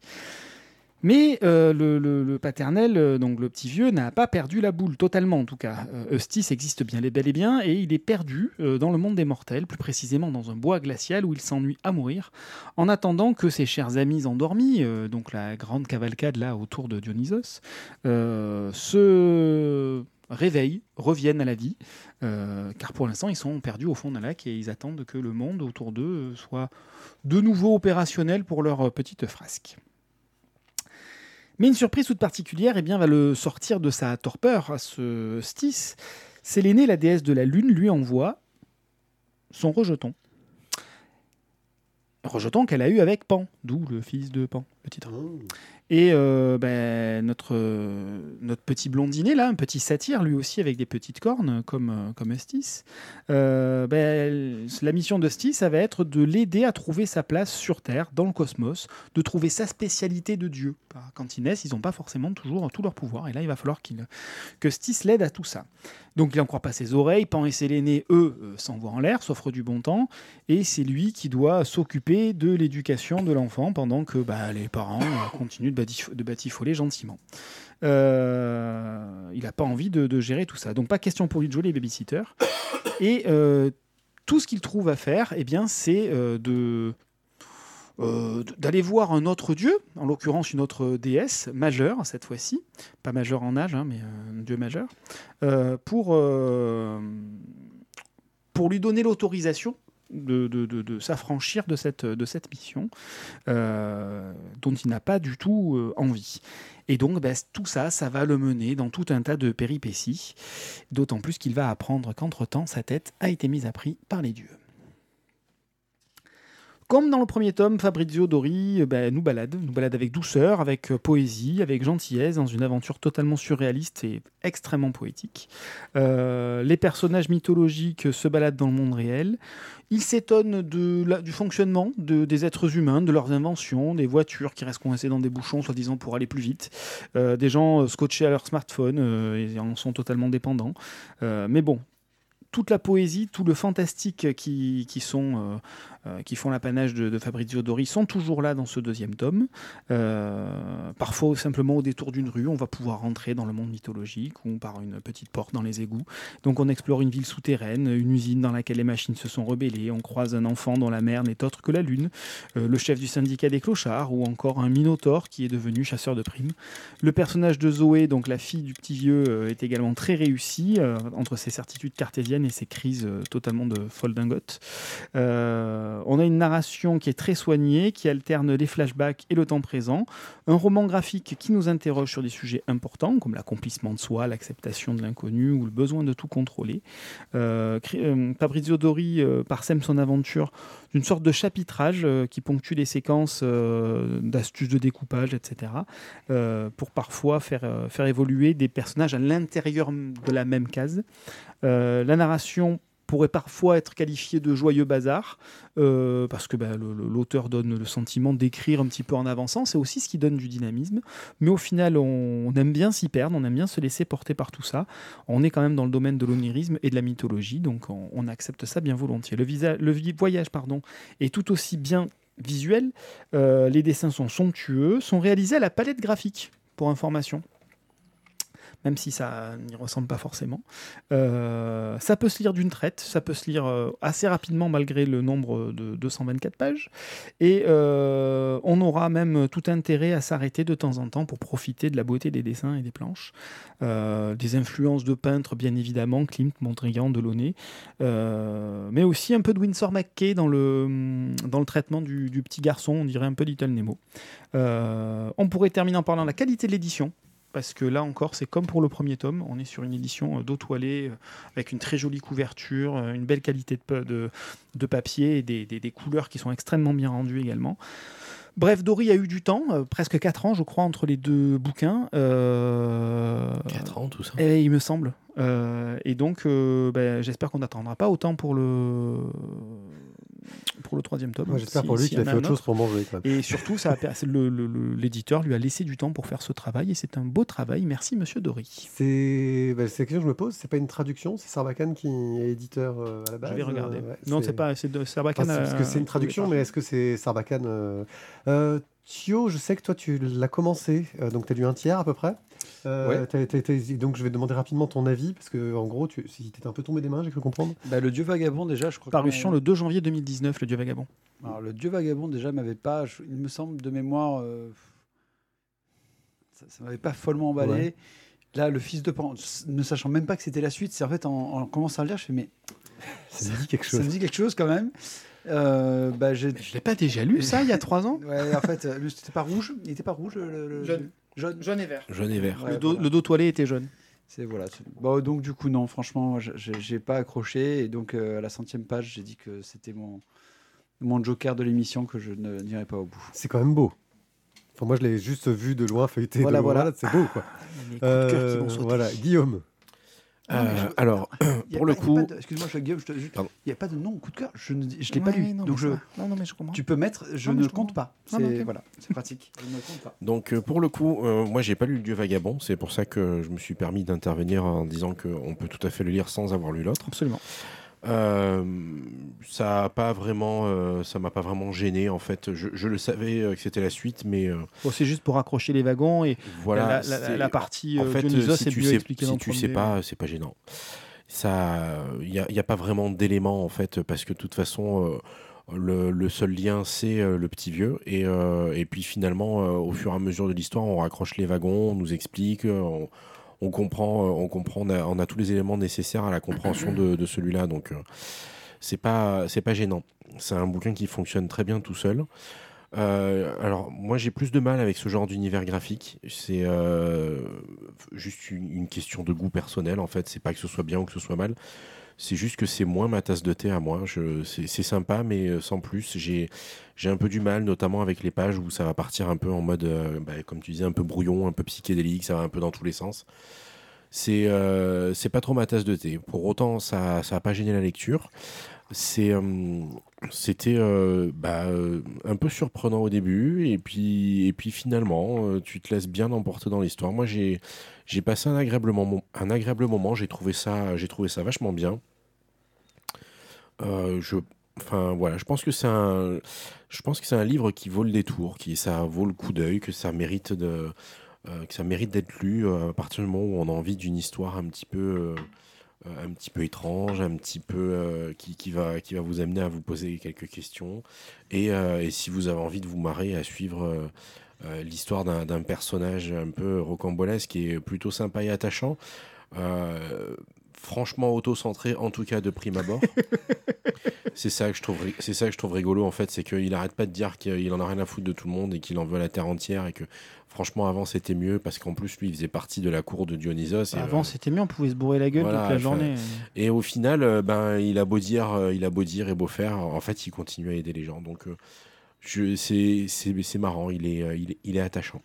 Mais euh, le, paternel, euh, donc le petit vieux, n'a pas perdu la boule, totalement en tout cas. Euh, Eustace existe bien et bel et bien, et il est perdu euh, dans le monde des mortels, plus précisément dans un bois glacial où il s'ennuie à mourir, en attendant que ses chers amis endormis, euh, donc la grande cavalcade là autour de Dionysos, euh, se réveillent, reviennent à la vie, euh, car pour l'instant ils sont perdus au fond d'un lac et ils attendent que le monde autour d'eux euh, soit de nouveau opérationnel pour leur euh, petite frasque. Mais une surprise toute particulière eh bien, va le sortir de sa torpeur à ce Stis, Sélénée, la déesse de la lune, lui envoie son rejeton. Rejeton qu'elle a eu avec Pan, d'où le fils de Pan, le titre. Et euh, ben, notre, notre petit blondinet, là, un petit satyre, lui aussi avec des petites cornes, comme, euh, comme euh, ben, la mission de Stis, ça va être de l'aider à trouver sa place sur Terre, dans le cosmos, de trouver sa spécialité de Dieu. Quand ils naissent, ils n'ont pas forcément toujours tout leur pouvoir, et là, il va falloir que Stis l'aide à tout ça. Donc, il n'en croit pas ses oreilles, Pan et Séléné, eux, euh, s'envoient en l'air, s'offrent du bon temps, et c'est lui qui doit s'occuper de l'éducation de l'enfant pendant que bah, les parents euh, continuent de, batif- de batifoler gentiment. Euh, il n'a pas envie de, de gérer tout ça. Donc pas question pour lui de jouer les babysitters. Et tout ce qu'il trouve à faire, eh bien, c'est de euh, d'aller voir un autre dieu, en l'occurrence une autre déesse majeure cette fois-ci, pas majeure en âge, hein, mais euh, un dieu majeur, euh, pour, lui donner l'autorisation de, s'affranchir de cette, mission dont il n'a pas du tout envie. Et donc ben, tout ça, ça va le mener dans tout un tas de péripéties, d'autant plus qu'il va apprendre qu'entre-temps, sa tête a été mise à prix par les dieux. Comme dans le premier tome, Fabrizio Dori euh, ben, nous balade, nous balade avec douceur, avec euh, poésie, avec gentillesse, dans une aventure totalement surréaliste et extrêmement poétique. Euh, les personnages mythologiques se baladent dans le monde réel. Ils s'étonnent du fonctionnement de- des êtres humains, de leurs inventions, des voitures qui restent coincées dans des bouchons, soi-disant pour aller plus vite, des gens scotchés à leur smartphone euh, et en sont totalement dépendants. Mais bon, toute la poésie, tout le fantastique qui, qui, sont, qui font l'apanage de, Fabrizio Dori sont toujours là dans ce deuxième tome. Euh, parfois, simplement au détour d'une rue, on va pouvoir rentrer dans le monde mythologique ou par une petite porte dans les égouts. Donc on explore une ville souterraine, une usine dans laquelle les machines se sont rebellées, on croise un enfant dont la mère n'est autre que la lune, euh, le chef du syndicat des clochards ou encore un minotaure qui est devenu chasseur de primes. Le personnage de Zoé, donc la fille du petit vieux, euh, est également très réussi euh, entre ses certitudes cartésiennes et ses crises euh, totalement de folle dingote. Euh, on a une narration qui est très soignée, qui alterne les flashbacks et le temps présent. Un roman graphique qui nous interroge sur des sujets importants comme l'accomplissement de soi, l'acceptation de l'inconnu ou le besoin de tout contrôler. Euh, euh, Fabrizio Dori euh, parsème son aventure d'une sorte de chapitrage euh, qui ponctue les séquences euh, d'astuces de découpage, etc. euh, pour parfois faire, euh, faire évoluer des personnages à l'intérieur de la même case. Euh, la narration pourrait parfois être qualifiée de joyeux bazar, euh, parce que bah, l'auteur donne le sentiment d'écrire un petit peu en avançant, c'est aussi ce qui donne du dynamisme, mais au final on, aime bien s'y perdre, on aime bien se laisser porter par tout ça, on est quand même dans le domaine de l'onirisme et de la mythologie, donc on, accepte ça bien volontiers. Le, voyage pardon, est tout aussi bien visuel, euh, les dessins sont somptueux, sont réalisés à la palette graphique, pour information même si ça n'y ressemble pas forcément. Euh, ça peut se lire d'une traite, ça peut se lire euh, assez rapidement malgré le nombre de 224 pages, et euh, on aura même tout intérêt à s'arrêter de temps en temps pour profiter de la beauté des dessins et des planches. Des influences de peintres, bien évidemment, Klimt, Mondrian, Delaunay, mais aussi un peu de Winsor McKay dans le, traitement du, du petit garçon, on dirait un peu Little Nemo. On pourrait terminer en parlant de la qualité de l'édition, parce que là encore, c'est comme pour le premier tome, on est sur une édition euh, d'eau toilée, euh, avec une très jolie couverture, euh, une belle qualité de, de, de papier et des, des- des couleurs qui sont extrêmement bien rendues également. Bref, Dory a eu du temps, euh, presque 4 ans, je crois, entre les deux bouquins. Euh, 4 ans, tout ça. et il me semble. Euh, et donc, ben, j'espère qu'on n'attendra pas autant pour le pour le troisième tome. J'espère si- pour lui s'il qu'il a fait autre chose pour manger. Même. Et surtout, l'éditeur lui a laissé du temps pour faire ce travail et c'est un beau travail. Merci, Monsieur Dory. C'est bah, la question que je me pose. C'est pas une traduction C'est Sarbacane qui est éditeur euh, à la base Je vais regarder. euh, ouais, non, c'est pas, c'est de Sarbacane. Enfin, c'est- parce que euh, c'est une traduction, mais est-ce que c'est Sarbacane euh, euh, Thio, je sais que toi tu l'as commencé, euh, donc tu as lu un tiers à peu près? Euh, Ouais. donc je vais te demander rapidement ton avis, parce que en gros, tu si t'étais un peu tombé des mains, j'ai cru comprendre. Bah, le Dieu Vagabond, déjà, je crois Parution le 2 janvier 2019, Le Dieu Vagabond. Alors, le Dieu Vagabond, déjà, m'avait pas. je- Il me semble de mémoire. euh, ça ça m'avait pas follement emballé. Ouais. Là, le fils de Pan, ne sachant même pas que c'était la suite, c'est en fait en, en commençant à le lire, je fais mais Ça me dit quelque ça chose. me dit quelque chose quand même. Euh, bah, Je l'ai pas déjà lu, ça, il y a 3 ans Ouais, en fait, euh, c'était pas rouge. Il était pas rouge. Le, le- Jaune. Jaune. Jaune et vert. Jaune et vert. Ouais, le, dos, voilà. le dos toilé était jaune. C'est voilà. Bon, donc du coup non, franchement, j'ai pas accroché et donc euh, à la centième page, j'ai dit que c'était mon mon joker de l'émission que je ne n'irai pas au bout. C'est quand même beau. Enfin, moi, je l'ai juste vu de loin, feuilleté. Voilà, de loin. voilà. C'est beau, quoi. Qui Euh, voilà, Guillaume. Euh, alors, a pour le coup, de- excuse-moi, je Guillaume, je te- juste- Pardon. il n'y a pas de nom coup de cœur. Je ne je l'ai pas lu, non, donc mais je. ça- Non, non, mais je comprends. Tu peux mettre, je ne je compte pas. Non, non, C'est ok. voilà, c'est pratique. Je ne compte pas. Donc euh, pour le coup, euh, moi j'ai pas lu le Dieu vagabond, c'est pour ça que je me suis permis d'intervenir en disant qu'on peut tout à fait le lire sans avoir lu l'autre. Absolument. Euh, ça a pas vraiment, euh, ça m'a pas vraiment gêné en fait. Je, je le savais euh, que c'était la suite, mais Bon, c'est juste pour accrocher les wagons et voilà. la, la- partie en fait, si tu sais, si tu sais pas, c'est pas gênant. Ça, il n'y a, pas vraiment d'éléments en fait, parce que de toute façon. le, le seul lien, c'est le petit vieux. Et, et puis finalement, au fur et à mesure de l'histoire, on raccroche les wagons, on nous explique, on, on comprend, euh, on comprend, on a, on a tous les éléments nécessaires à la compréhension de, celui-là. Donc, euh, c'est pas, c'est pas gênant. C'est un bouquin qui fonctionne très bien tout seul. Euh, alors, moi, j'ai plus de mal avec ce genre d'univers graphique. C'est juste une, une question de goût personnel, en fait. C'est pas que ce soit bien ou que ce soit mal. C'est juste que c'est moins ma tasse de thé à moi. C'est, sympa, mais euh, sans plus. J'ai, un peu du mal, notamment avec les pages où ça va partir un peu en mode, euh, bah, comme tu disais, un peu brouillon, un peu psychédélique, ça va un peu dans tous les sens. C'est, euh, pas trop ma tasse de thé. Pour autant, ça, ça a pas gêné la lecture. C'est, euh, c'était bah, un peu surprenant au début, et puis, et puis finalement, tu te laisses bien emporter dans l'histoire. Moi, j'ai, passé un agréable moment. Un agréable moment. J'ai trouvé ça, j'ai trouvé ça vachement bien. Euh, je, enfin voilà, je pense que c'est un, je pense que c'est un livre qui vaut le détour, qui ça vaut le coup d'œil, que ça mérite de, euh, que ça mérite d'être lu euh, à partir du moment où on a envie d'une histoire un petit peu, un petit peu étrange, un petit peu qui, qui va, qui va vous amener à vous poser quelques questions. Et, et si vous avez envie de vous marrer à suivre l'histoire d'un personnage un peu rocambolesque est plutôt sympa et attachant. Franchement auto-centré en tout cas de prime abord c'est ça que je trouve c'est ça que je trouve rigolo en fait c'est qu'il arrête pas de dire qu'il en a rien à foutre de tout le monde et qu'il en veut la terre entière et que franchement avant c'était mieux parce qu'en plus lui il faisait partie de la cour de Dionysos et, Avant, euh, c'était mieux, on pouvait se bourrer la gueule voilà, toute la journée. et au final, euh, ben, il a beau dire, euh, il a beau dire et beau faire, en fait, il continue à aider les gens. Donc, c'est, marrant, il est, il est, il est attachant.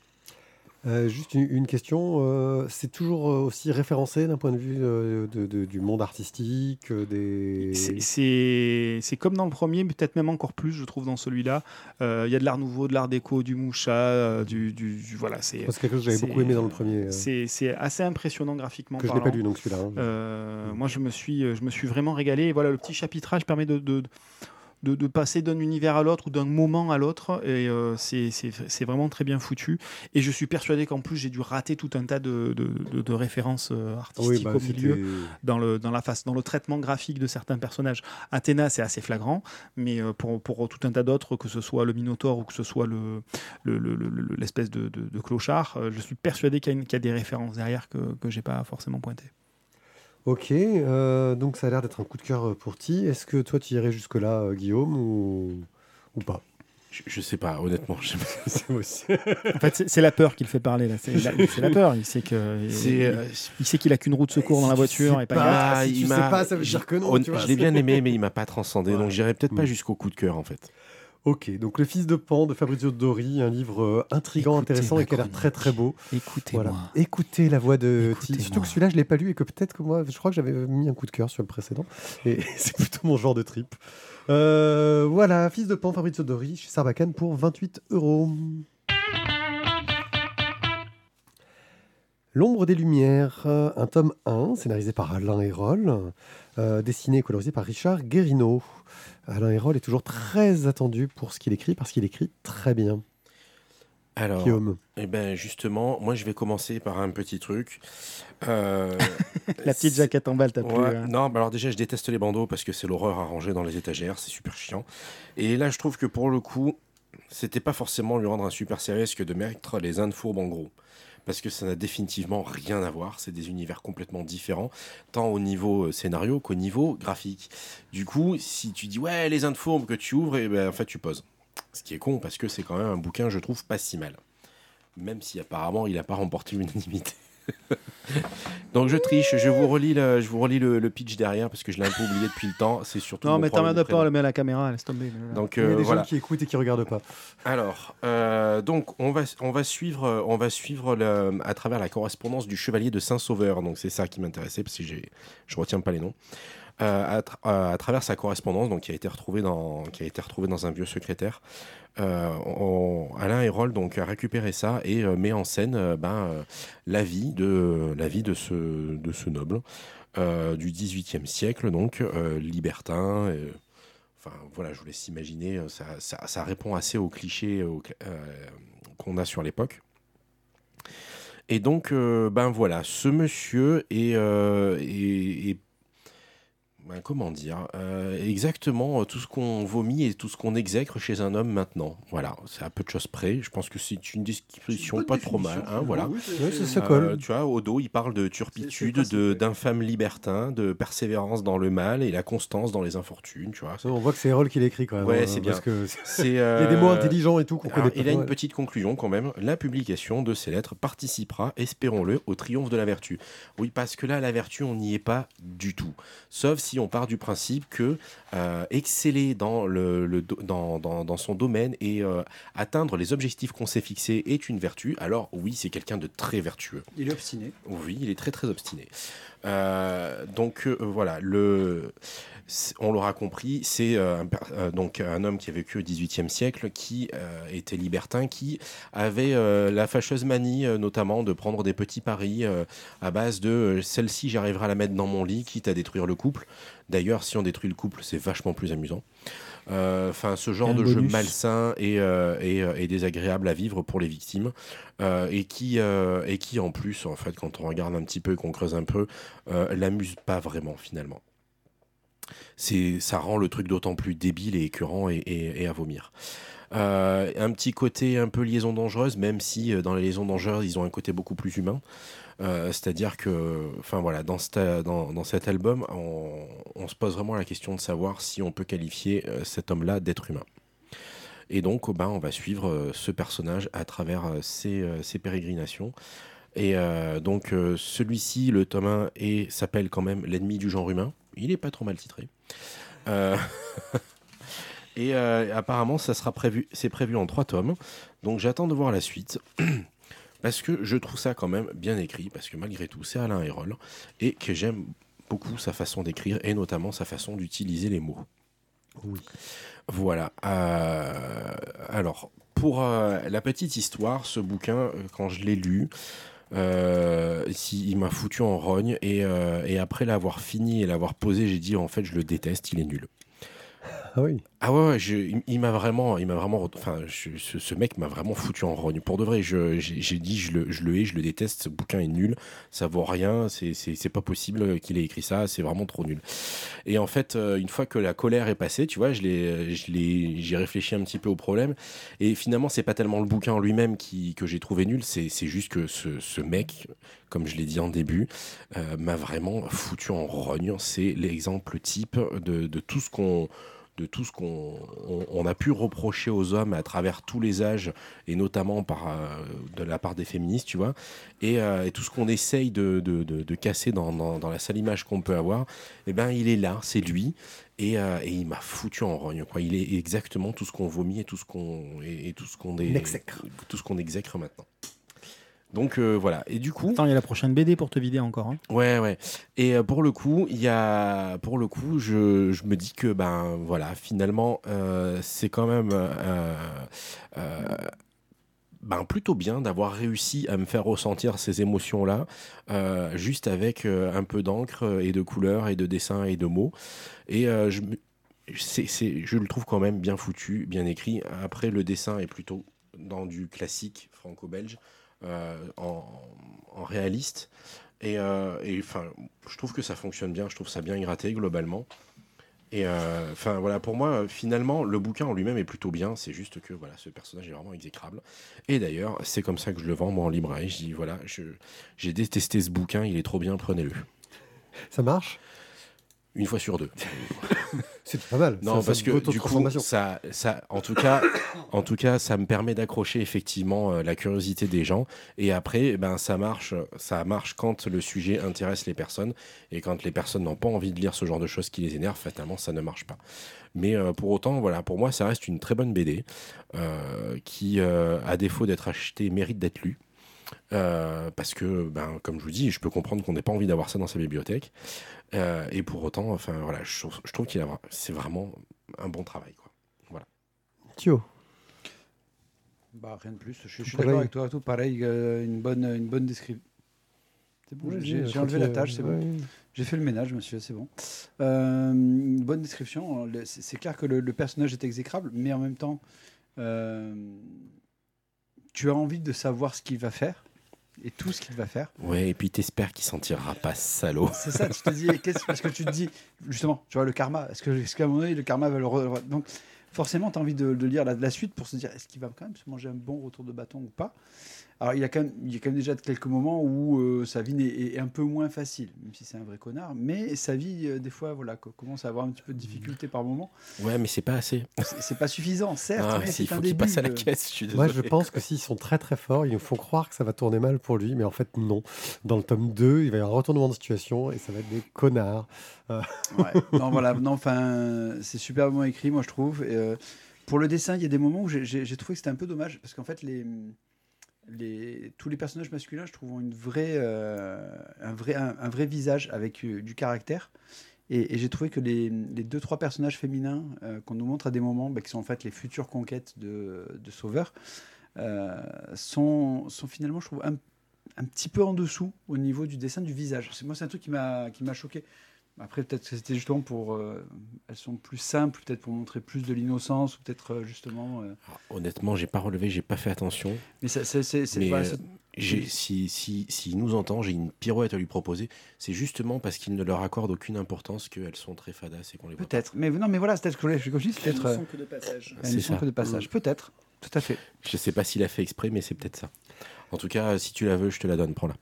Euh, juste une, une question, euh, c'est toujours euh, aussi référencé d'un point de vue euh, de- de- du monde artistique, des... C'est- comme dans le premier, mais peut-être même encore plus, je trouve, dans celui-là. Il y a de l'art nouveau, de l'art déco, du moucha, du, du- du- voilà, c'est quelque chose que j'avais beaucoup aimé dans le premier, c'est assez impressionnant graphiquement que je n'ai pas parlant. lu, donc celui-là. hein. Moi, je me suis, je me suis vraiment régalé. Et voilà, le petit chapitrage permet de, de, de, de passer d'un univers à l'autre ou d'un moment à l'autre. Et euh, c'est vraiment très bien foutu. Et je suis persuadé qu'en plus, j'ai dû rater tout un tas de, de, de- de références euh, artistiques Oui, bah, au milieu dans le, dans la face, dans le traitement graphique de certains personnages. Athéna, c'est assez flagrant, mais euh, pour, pour tout un tas d'autres, que ce soit le Minotaure ou que ce soit le, le- le- le- le- l'espèce de, clochard, je suis persuadé qu'il y, y a des références derrière que, que j'ai pas forcément pointées. Ok, euh, donc ça a l'air d'être un coup de cœur euh, pour Ti. Est-ce que toi tu irais jusque-là, euh, Guillaume, ou, ou pas? Je, je sais pas, honnêtement. je sais pas. Aussi. En fait, c'est- la peur qui le fait parler là. C'est la, peur. Il sait que il, il sait qu'il a qu'une roue de secours dans la voiture et pas. Ah, si il tu sais m'a- pas, ça veut dire que non, on- tu vois, je l'ai bien aimé, mais il m'a pas transcendé, Ouais. donc j'irai peut-être pas Mm. jusqu'au coup de cœur en fait. Ok, donc Le Fils de Pan de Fabrizio Dori, un livre euh, intrigant, intéressant et qui a l'air très très beau. Écoutez-moi. Voilà. Écoutez la voix de Ti. Écoutez-moi. Surtout que celui-là, je l'ai pas lu et que peut-être que moi, je crois que j'avais mis un coup de cœur sur le précédent. Et c'est plutôt mon genre de trip. Euh, voilà, Fils de Pan, Fabrizio Dori, chez Sarbacane pour 28 euros. L'ombre des Lumières, euh, un tome 1, scénarisé par Alain Hérol, euh, dessiné et colorisé par Richard Guérino. Alain Hérol est toujours très attendu pour ce qu'il écrit, parce qu'il écrit très bien. Alors, Guillaume. eh ben justement, moi je vais commencer par un petit truc. Euh, La petite jaquette en balle, t'as plus. Ouais, hein. Non, bah alors déjà, je déteste les bandeaux parce que c'est l'horreur à ranger dans les étagères, c'est super chiant. Et là, je trouve que pour le coup, c'était pas forcément lui rendre un super service que de mettre les Indes fourbes en gros. Parce que ça n'a définitivement rien à voir, c'est des univers complètement différents, tant au niveau euh, scénario qu'au niveau graphique. Du coup, si tu dis ouais, les fourbes que tu ouvres, et ben en fait tu poses. Ce qui est con parce que c'est quand même un bouquin, je trouve, pas si mal. Même si apparemment il n'a pas remporté l'unanimité. Donc je triche, je vous relis le, je vous relis le, le pitch derrière parce que je l'ai un peu oublié depuis le temps. C'est surtout. Non, mais t'emmerdes de pas, le met à la caméra, laisse tomber. Il y a euh, des voilà. gens qui écoutent et qui regardent pas. Alors, euh, donc on va on va suivre on va suivre le, à travers la correspondance du chevalier de Saint-Sauveur. Donc c'est ça qui m'intéressait parce que je retiens pas les noms. Euh, euh, à travers sa correspondance, donc qui a été retrouvée dans qui a été retrouvée dans un vieux secrétaire. euh, Alain Hérol donc a récupéré ça et met en scène ben, la vie de la vie de ce de ce noble du XVIIIe siècle donc libertin. Enfin, voilà, je vous laisse imaginer, ça, ça, répond assez aux clichés qu'on a sur l'époque. Et donc, ben voilà, ce monsieur est- ben, comment dire, euh, exactement euh, tout ce qu'on vomit et tout ce qu'on exècre chez un homme maintenant. Voilà, c'est à peu de choses près. Je pense que c'est une description pas trop mal. hein, voilà. Oui, ça, ça Euh, colle. tu vois, au dos, il parle de C'est- c'est turpitude, de- d'infâme libertin, de persévérance dans le mal et la constance dans les infortunes. Tu vois, On voit que c'est Erol qui l'écrit quand même. Ouais, hein, c'est parce bien. que c'est. Il y a des mots intelligents et tout qu'on alors, connaît pas. il a une Ouais. petite conclusion quand même. La publication de ces lettres participera, espérons-le, au triomphe de la vertu. Oui, parce que là, la vertu, on n'y est pas du tout. Sauf si on part du principe que euh, exceller dans, le, le do- dans, dans- dans son domaine et euh, atteindre les objectifs qu'on s'est fixés est une vertu, alors oui, c'est quelqu'un de très vertueux. Il est obstiné. Oui, il est très très obstiné. Euh, donc euh, voilà, le, on l'aura compris, c'est euh, donc un homme qui a vécu au XVIIIe siècle, qui était libertin, qui avait la fâcheuse manie notamment de prendre des petits paris à base de celle-ci j'arriverai à la mettre dans mon lit, quitte à détruire le couple. D'ailleurs, si on détruit le couple, c'est vachement plus amusant. Euh, Enfin, ce genre de jeu malsain et, euh, et, euh, et désagréable à vivre pour les victimes. Et qui et qui en plus en fait quand on regarde un petit peu et qu'on creuse un peu l'amuse pas vraiment finalement. C'est ça rend le truc d'autant plus débile et écœurant et, et- et à vomir. Euh, un petit côté un peu liaison dangereuse même si dans les liaisons dangereuses ils ont un côté beaucoup plus humain Euh, c'est-à-dire que enfin voilà dans, cet- album on, se pose vraiment la question de savoir si on peut qualifier euh, cet homme-là d'être humain et donc, ben, on va suivre euh, ce personnage à travers ses, pérégrinations. Et donc, celui-ci, le tome 1, est- s'appelle quand même L'ennemi du genre humain. Il n'est pas trop mal titré. Et apparemment, ça sera prévu, c'est prévu en trois tomes. Donc, j'attends de voir la suite. Parce que je trouve ça quand même bien écrit, parce que malgré tout, c'est Alain Hérol, et que j'aime beaucoup sa façon d'écrire, et notamment sa façon d'utiliser les mots. Oui. Voilà. Euh, alors, pour euh, la petite histoire, ce bouquin, euh, quand je l'ai lu, euh, si- il m'a foutu en rogne. Et, euh, et après l'avoir fini et l'avoir posé, j'ai dit en fait, je le déteste, il est nul. Ah oui. Ah ouais, il, m'a vraiment, il m'a vraiment, enfin, ce, mec m'a vraiment foutu en rogne. Pour de vrai, j'ai dit, je le, je le hais, je le déteste. Ce bouquin est nul, ça vaut rien. C'est, pas possible qu'il ait écrit ça. C'est vraiment trop nul. Et en fait, euh, une fois que la colère est passée, tu vois, je l'ai, j'ai réfléchi un petit peu au problème. Et finalement, c'est pas tellement le bouquin en lui-même qui, que j'ai trouvé nul. C'est, c'est juste que ce, ce mec, comme je l'ai dit en début, euh, m'a vraiment foutu en rogne. C'est l'exemple type de, de tout ce qu'on de tout ce qu'on on, on a pu reprocher aux hommes à travers tous les âges et notamment par euh, de la part des féministes tu vois. Et, euh, et tout ce qu'on essaye de, de, de- de casser dans, dans, dans la sale image qu'on peut avoir eh ben il est là c'est lui. Et, euh, et il m'a foutu en rogne quoi. Il est exactement tout ce qu'on vomit et tout ce qu'on et, et tout ce qu'on On exècre. tout ce qu'on exècre maintenant donc euh, voilà et du coup Attends, il y a la prochaine BD pour te vider encore. hein. Ouais, ouais. Et euh, pour le coup, il y a, pour le coup, je, je me dis que ben voilà, finalement, euh, c'est quand même ben, plutôt bien d'avoir réussi à me faire ressentir ces émotions-là, juste avec un peu d'encre et de couleurs et de dessins et de mots. Et je, me- c'est, c'est- je le trouve quand même bien foutu, bien écrit. Après, le dessin est plutôt dans du classique franco-belge, en, en réaliste. Et, euh, et, enfin, je trouve que ça fonctionne bien, je trouve ça bien gratté globalement. Et euh, enfin voilà, pour moi, euh, finalement, le bouquin en lui-même est plutôt bien. C'est juste que voilà, ce personnage est vraiment exécrable. Et d'ailleurs, c'est comme ça que je le vends moi en librairie. Je dis voilà, j'ai détesté ce bouquin, il est trop bien, prenez-le. Ça marche? Une fois sur deux. C'est pas mal. Non, Ça- parce que du coup, ça, ça, en tout cas, en tout cas, ça me permet d'accrocher effectivement euh, la curiosité des gens. Et après, eh ben, ça marche, ça marche quand le sujet intéresse les personnes et quand les personnes n'ont pas envie de lire ce genre de choses qui les énervent. Fatalement, ça ne marche pas. Mais euh, pour autant, voilà, pour moi, ça reste une très bonne BD euh, qui, à défaut d'être achetée, mérite d'être lue. Euh, parce que, ben, comme je vous dis, je peux comprendre qu'on n'ait pas envie d'avoir ça dans sa bibliothèque. Euh, et pour autant, enfin voilà, je, trouve- je trouve qu'il a, c'est vraiment un bon travail. Quoi. Thio. Bah, rien de plus. Je, je suis d'accord avec toi. Tout pareil. euh, une bonne, une bonne description. C'est bon, j'ai- enlevé la tâche, c'est bon. J'ai fait le ménage, monsieur, c'est bon. Euh, une bonne description. C'est c'est clair que le, le personnage est exécrable, mais en même temps, euh, tu as envie de savoir ce qu'il va faire et tout ce qu'il va faire. Ouais, et puis t'espères qu'il s'en tirera pas, salaud. C'est ça, tu te dis, qu'est-ce- parce que tu te dis, justement, tu vois, le karma, est-ce qu'à un moment donné, le karma va le. re- Donc, forcément, tu as envie de, de lire la, la suite pour se dire, est-ce qu'il va quand même se manger un bon retour de bâton ou pas? Alors, il y, a quand même, il y a quand même déjà quelques moments où euh, sa vie est, est un peu moins facile, même si c'est un vrai connard, mais sa vie, euh, des fois, voilà, co- commence à avoir un petit peu de difficulté par moment. Ouais, mais c'est pas assez. C'est pas suffisant, certes, Ah, mais si, il faut qu'il passe à la caisse. Je suis Moi, je pense que s'ils sont très très forts, ils nous font croire que ça va tourner mal pour lui, mais en fait, non. Dans le tome 2, il va y avoir un retournement de situation et ça va être des connards. Ouais. Non, voilà, non, enfin, c'est superbement écrit, moi je trouve. Euh, pour le dessin, il y a des moments où j'ai- trouvé que c'était un peu dommage parce qu'en fait, les, les, tous les personnages masculins, je trouve, ont une vraie, euh, un, vrai, un, vrai visage avec euh, du caractère. Et, j'ai trouvé que les, les deux, trois personnages féminins euh, qu'on nous montre à des moments, bah, qui sont en fait les futures conquêtes de, de Sauveur, euh, sont, sont finalement, je trouve, un, un petit peu en dessous au niveau du dessin du visage. Moi, c'est un truc qui m'a choqué. Après, peut-être que c'était justement pour. euh, elles sont plus simples, peut-être pour montrer plus de l'innocence, ou peut-être euh, justement. euh, Alors, Honnêtement, j'ai pas relevé, j'ai pas fait attention. mais c'est. voilà, j'ai- oui. si, si, s'il nous entend, j'ai une pirouette à lui proposer. C'est justement parce qu'il ne leur accorde aucune importance qu'elles sont très fadas et qu'on les voit. Peut-être. Mais non, mais voilà, c'est peut-être que je, je dis, c'est peut-être. euh, que de passage. elles C'est ne sont ça. que de passage. Peut-être. Tout à fait. Je sais pas s'il a fait exprès, mais c'est peut-être ça. En tout cas, si tu la veux, je te la donne. Prends-la.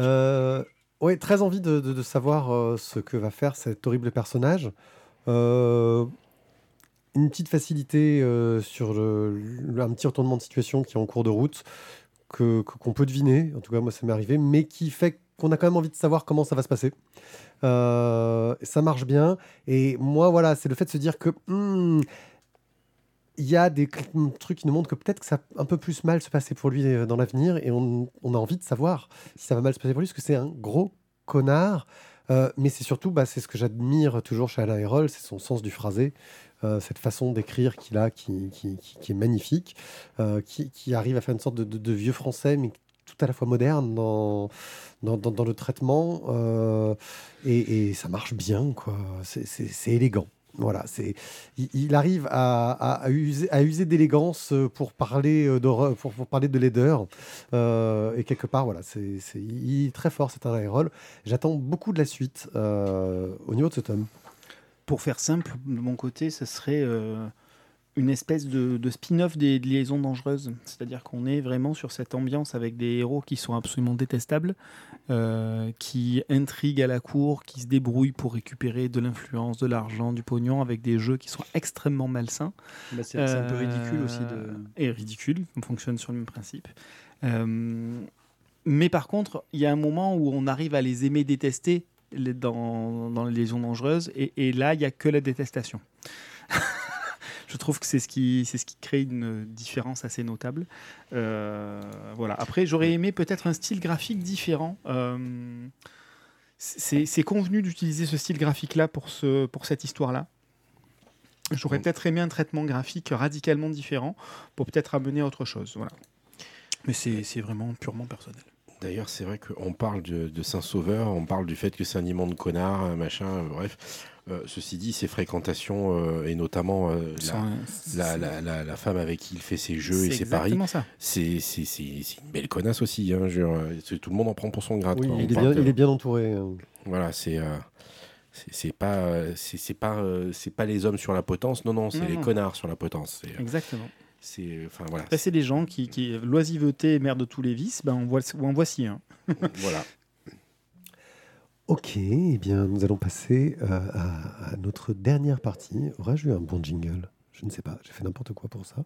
Euh, ouais, très envie de, de- savoir euh, ce que va faire cet horrible personnage. Euh, une petite facilité euh, sur un petit retournement de situation qui est en cours de route qu'on peut deviner. En tout cas, moi, ça m'est arrivé, mais qui fait qu'on a quand même envie de savoir comment ça va se passer. Ça marche bien. Et moi, voilà, c'est le fait de se dire que hmm, il y a des trucs qui nous montrent que peut-être que ça va un peu plus mal se passer pour lui euh, dans l'avenir et on, a envie de savoir si ça va mal se passer pour lui parce que c'est un gros connard. Euh, mais c'est surtout, bah, c'est ce que j'admire toujours chez Alain Hérol, c'est son sens du phrasé, euh, cette façon d'écrire qu'il a qui, est magnifique, qui, arrive à faire une sorte de, vieux français, mais tout à la fois moderne dans, le traitement. et, et ça marche bien, quoi. C'est élégant. Voilà, c'est il, arrive à, user, d'élégance euh, pour parler euh, d'horreur- pour, parler de laideur. Euh, et quelque part, voilà, c'est c'est- très fort, c'est un. J'attends beaucoup de la suite au niveau de ce tome. Pour faire simple, de mon côté, ce serait une espèce de, de spin-off des liaisons dangereuses. C'est-à-dire qu'on est vraiment sur cette ambiance avec des héros qui sont absolument détestables, euh, qui intriguent à la cour, qui se débrouillent pour récupérer de l'influence, de l'argent, du pognon, avec des jeux qui sont extrêmement malsains. Bah, c'est un peu ridicule aussi de. Euh, Et ridicule, on fonctionne sur le même principe. Euh, mais par contre, il y a un moment où on arrive à les aimer détester dans, dans les lésions dangereuses, et, et là, il n'y a que la détestation. Je trouve que c'est ce qui, c'est ce qui crée une différence assez notable. Euh, voilà. Après, j'aurais aimé peut-être un style graphique différent. Euh, c'est convenu d'utiliser ce style graphique-là pour, ce, pour cette histoire-là. J'aurais peut-être aimé un traitement graphique radicalement différent pour peut-être amener autre chose. Voilà. Mais c'est vraiment purement personnel. D'ailleurs, c'est vrai qu'on parle de, de Saint-Sauveur, on parle du fait que c'est un immonde connard, un machin, bref. Euh, ceci dit, ses fréquentations, euh, et notamment euh, la, la, la, la- la femme avec qui il fait ses jeux et c'est ses paris, c'est c'est- c'est- c'est une belle connasse aussi. Hein, je euh, tout le monde en prend pour son grade. Oui, quoi. On il est, bien, de- il est bien entouré. hein. Voilà, c'est. euh, c'est- pas, c'est pas, c'est pas les hommes sur la potence, non, non, c'est les connards sur la potence. Exactement. C'est, enfin voilà, Après, c'est des gens qui, qui l'oisiveté mère de tous les vices. Ben, en, voici, en voici un. voilà. Ok, eh bien, nous allons passer euh, à, à notre dernière partie. Aurais-je eu un bon jingle Je ne sais pas, j'ai fait n'importe quoi pour ça.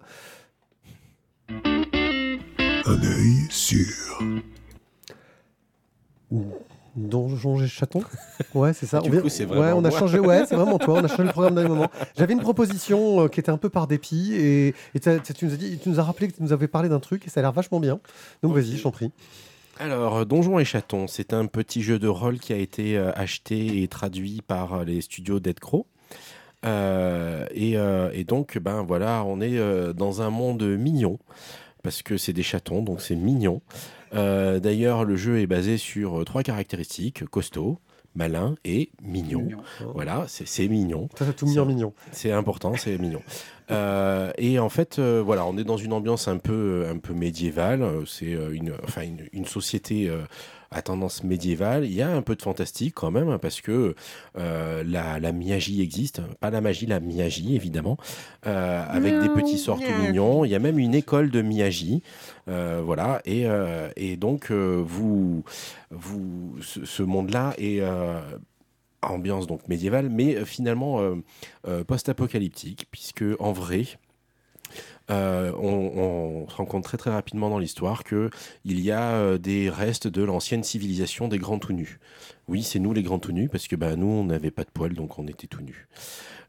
Un œil sûr. Donjon et chaton Ouais, c'est ça. Du On coup, c'est ouais, vraiment on a moi. changé. Ouais, c'est vraiment toi. On a changé le programme d'un moment. J'avais une proposition euh, qui était un peu par dépit et, et t'as- t'as- tu nous as dit, tu nous as rappelé que tu nous avais parlé d'un truc et ça a l'air vachement bien. Donc vas-y, je t'en prie. Alors, Donjons et Chatons, c'est un petit jeu de rôle qui a été euh, acheté et traduit par euh, les studios Dead Crow. Euh, et, euh, et donc, ben voilà, on est euh, dans un monde mignon, parce que c'est des chatons, donc c'est mignon. Euh, D'ailleurs, le jeu est basé sur euh, trois caractéristiques, costaud, malin et mignon. Mignon. Voilà, c'est mignon. Ça tout mis en mignon. C'est important, c'est mignon. Euh, et en fait, euh, voilà, on est dans une ambiance un peu, un peu médiévale. Euh, C'est une, enfin, une, une société euh, à tendance médiévale. Il y a un peu de fantastique quand même, hein, parce que la, la magie existe. Pas la magie, la miagie, évidemment, avec des petits sorts tout mignons. Il y a même une école de miagie. Voilà, et, et donc, vous, vous, ce, ce monde-là est. ambiance donc médiévale, mais euh, finalement euh, euh, post-apocalyptique, puisque en vrai, on, se rend compte très rapidement dans l'histoire que il y a des restes de l'ancienne civilisation des grands tout nus. Oui, c'est nous les grands tout nus, parce que bah, nous on n'avait pas de poils, donc on était tout nus.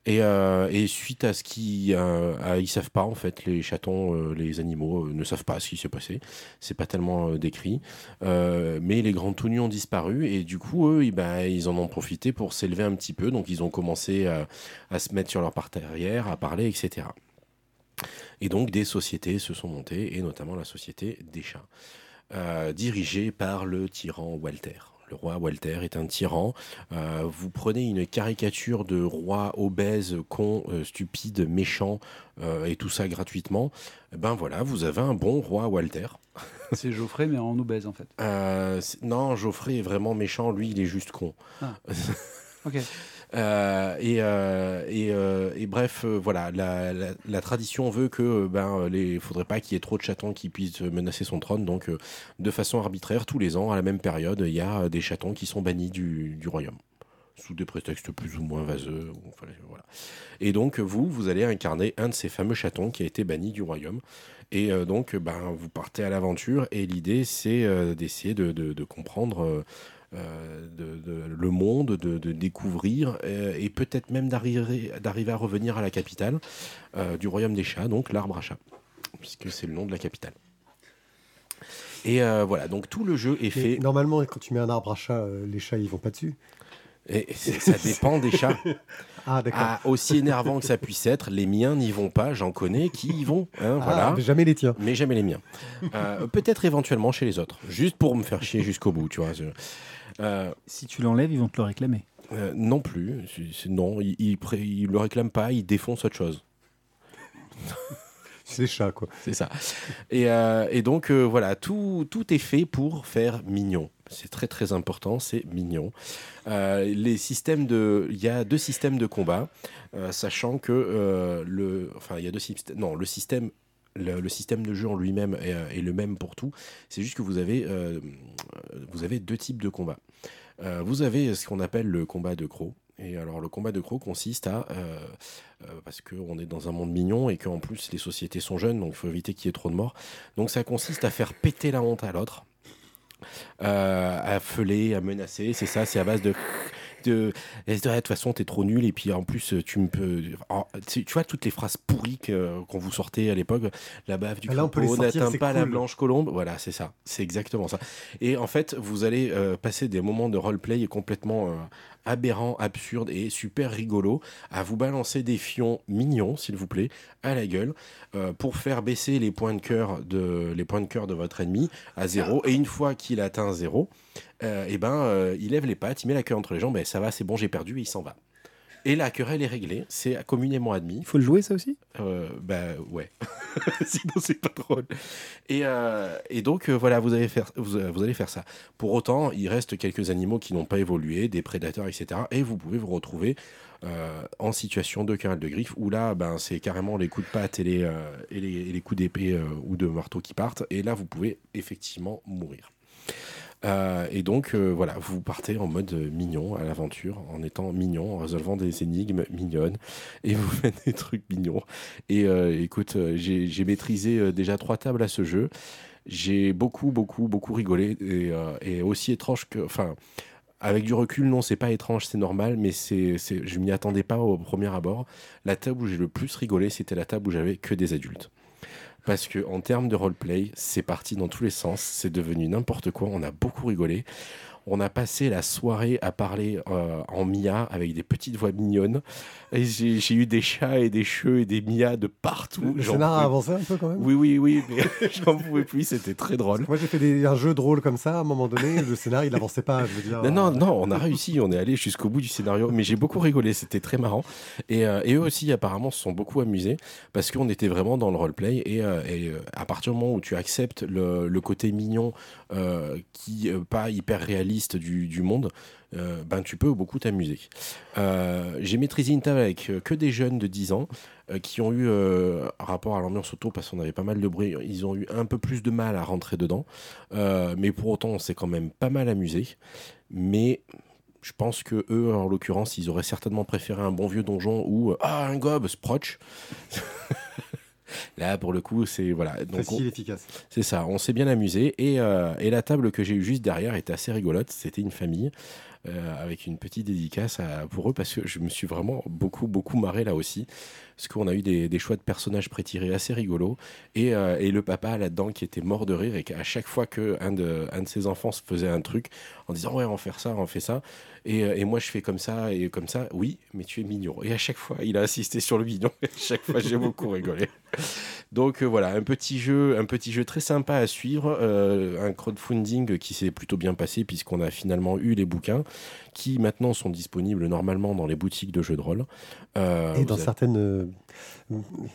Et, euh, et suite à ce qui, euh, ils savent pas en fait, les chatons, euh, les animaux ne savent pas ce qui s'est passé. C'est pas tellement décrit. Mais les grands tout nus ont disparu et du coup, eux, ils, bah, ils en ont profité pour s'élever un petit peu. Donc, ils ont commencé à, se mettre sur leur partie arrière, à parler, etc. Et donc, des sociétés se sont montées, et notamment la société des chats, dirigée par le tyran Walter. Le roi Walter est un tyran. Euh, vous prenez une caricature de roi obèse, con, euh, stupide, méchant, euh, et tout ça gratuitement. Eh Ben voilà, vous avez un bon roi Walter. C'est Geoffrey, mais en obèse, en fait. Non, Geoffrey est vraiment méchant, lui il est juste con. Ok. Euh, et, euh, euh, et bref, voilà, la, tradition veut que ben les, faudrait pas qu'il y ait trop de chatons qui puissent menacer son trône. Donc, de façon arbitraire, tous les ans, à la même période, il y a des chatons qui sont bannis du, royaume sous des prétextes plus ou moins vaseux. voilà. Et donc, vous, vous allez incarner un de ces fameux chatons qui a été banni du royaume. Et donc, ben, vous partez à l'aventure. Et l'idée, c'est d'essayer de, de- de comprendre euh, de- de- le monde, de, de découvrir euh, et peut-être même d'arriver à revenir à la capitale euh, du royaume des chats, donc l'arbre à chat, puisque c'est le nom de la capitale. Et voilà, donc tout le jeu est fait. normalement, quand tu mets un arbre à chat, les chats ils vont pas dessus. Et ça dépend des chats. Ah d'accord. Ah, aussi énervant que ça puisse être, les miens n'y vont pas, j'en connais qui y vont. hein, Ah, voilà. mais jamais les tiens. mais jamais les miens. Euh, Peut-être éventuellement chez les autres, juste pour me faire chier jusqu'au bout, tu vois. Euh, Si tu l'enlèves, ils vont te le réclamer. euh, non plus, non, ils il, ils le réclament pas, ils défoncent autre chose. C'est les chats quoi. C'est ça. Et, euh, et donc, euh, voilà, tout, tout est fait pour faire mignon. C'est très très important, c'est mignon. Euh, les systèmes de, il y a deux systèmes de combat, euh, sachant que euh, le, enfin il y a deux systèmes. Non, le système, le, système de jeu en lui-même est, euh, est le même pour tout. C'est juste que vous avez, euh, vous avez deux types de combats. Euh, vous avez ce qu'on appelle le combat de croc. Et alors le combat de croc consiste à, euh, parce qu'on est dans un monde mignon et qu'en plus les sociétés sont jeunes, donc il faut éviter qu'il y ait trop de morts. Donc ça consiste à faire péter la honte à l'autre, à feuler, à menacer. C'est ça, c'est à base de. De, de toute façon, t'es trop nul, et puis en plus, tu me peux. tu, vois, toutes les phrases pourries qu'on vous sortait à l'époque, la bave du crapaud n'atteint pas la blanche colombe. Voilà, c'est ça. C'est exactement ça. Et en fait, vous allez euh, passer des moments de roleplay complètement aberrants, absurdes et super rigolos à vous balancer des fions mignons, s'il vous plaît, à la gueule, euh, pour faire baisser les points de cœur de les points de cœur de votre ennemi à zéro. Et une fois qu'il atteint zéro, euh, eh ben, euh, il lève les pattes, il met la queue entre les jambes, et ça va, c'est bon, j'ai perdu, et il s'en va. Et la querelle est réglée, c'est communément admis. Il faut le jouer, ça aussi? Euh, bah ouais. Sinon c'est pas drôle. Et, euh, et donc euh, voilà, vous allez, faire, vous, euh, vous allez faire ça. Pour autant, il reste quelques animaux qui n'ont pas évolué, des prédateurs, etc. Et vous pouvez vous retrouver en situation de querelle de griffe, où là, ben, c'est carrément les coups de patte et les, et les, et les coups d'épée ou de marteau qui partent. Et là, vous pouvez effectivement mourir. Euh, et donc, euh, voilà, vous partez en mode mignon à l'aventure, en étant mignon, en résolvant des énigmes mignonnes, et vous faites des trucs mignons. Et euh, écoute, j'ai maîtrisé déjà trois tables à ce jeu. J'ai beaucoup, beaucoup, beaucoup rigolé, et, aussi étrange que... Enfin, avec du recul, non, c'est pas étrange, c'est normal, mais c'est, je m'y attendais pas au premier abord. La table où j'ai le plus rigolé, c'était la table où j'avais que des adultes. Parce que en termes de roleplay, c'est parti dans tous les sens, c'est devenu n'importe quoi. On a beaucoup rigolé. On a passé la soirée à parler euh, en Mia avec des petites voix mignonnes. Et j'ai, eu des chats et des cheveux et des Mia de partout. Le scénar a avancé un peu quand même. Oui, oui, oui, mais j'en pouvais plus. C'était très drôle. Moi j'ai fait des- un jeu de rôle comme ça, à un moment donné, le scénar il avançait pas, je veux dire. Non, non, non, on a réussi, on est allé jusqu'au bout du scénario, mais j'ai beaucoup rigolé, c'était très marrant. Et, euh, et eux aussi, apparemment, se sont beaucoup amusés parce qu'on était vraiment dans le roleplay. Et, euh, et, à partir du moment où tu acceptes le, le côté mignon, qui pas hyper réaliste du, monde, euh, ben tu peux beaucoup t'amuser. Euh, j'ai maîtrisé une table avec euh, que des jeunes de 10 ans qui ont eu, rapport à l'ambiance auto, parce qu'on avait pas mal de bruit, ils ont eu un peu plus de mal à rentrer dedans. Mais pour autant, on s'est quand même pas mal amusé. Mais je pense que eux, en l'occurrence, ils auraient certainement préféré un bon vieux donjon ou ah un gob, Sproch. Là, pour le coup, c'est voilà. Donc, on- efficace. c'est ça, on s'est bien amusé. Et, euh, et la table que j'ai eue juste derrière était assez rigolote. C'était une famille euh, avec une petite dédicace à- pour eux parce que je me suis vraiment beaucoup, beaucoup marré là aussi. Parce qu'on a eu des, choix de personnages prétirés assez rigolos. Et, euh, et le papa là-dedans qui était mort de rire et qu'à chaque fois qu'un de, un de ses enfants se faisait un truc en disant Ouais, on faire ça, on fait ça. Et, euh, et moi, je fais comme ça et comme ça. Oui, mais tu es mignon. Et à chaque fois, il a insisté sur le mignon. Et à chaque fois, j'ai beaucoup rigolé. Donc euh, voilà, un petit jeu, un petit jeu très sympa à suivre, un crowdfunding qui s'est plutôt bien passé puisqu'on a finalement eu les bouquins qui maintenant sont disponibles normalement dans les boutiques de jeux de rôle. Euh, Et dans avez- certaines euh,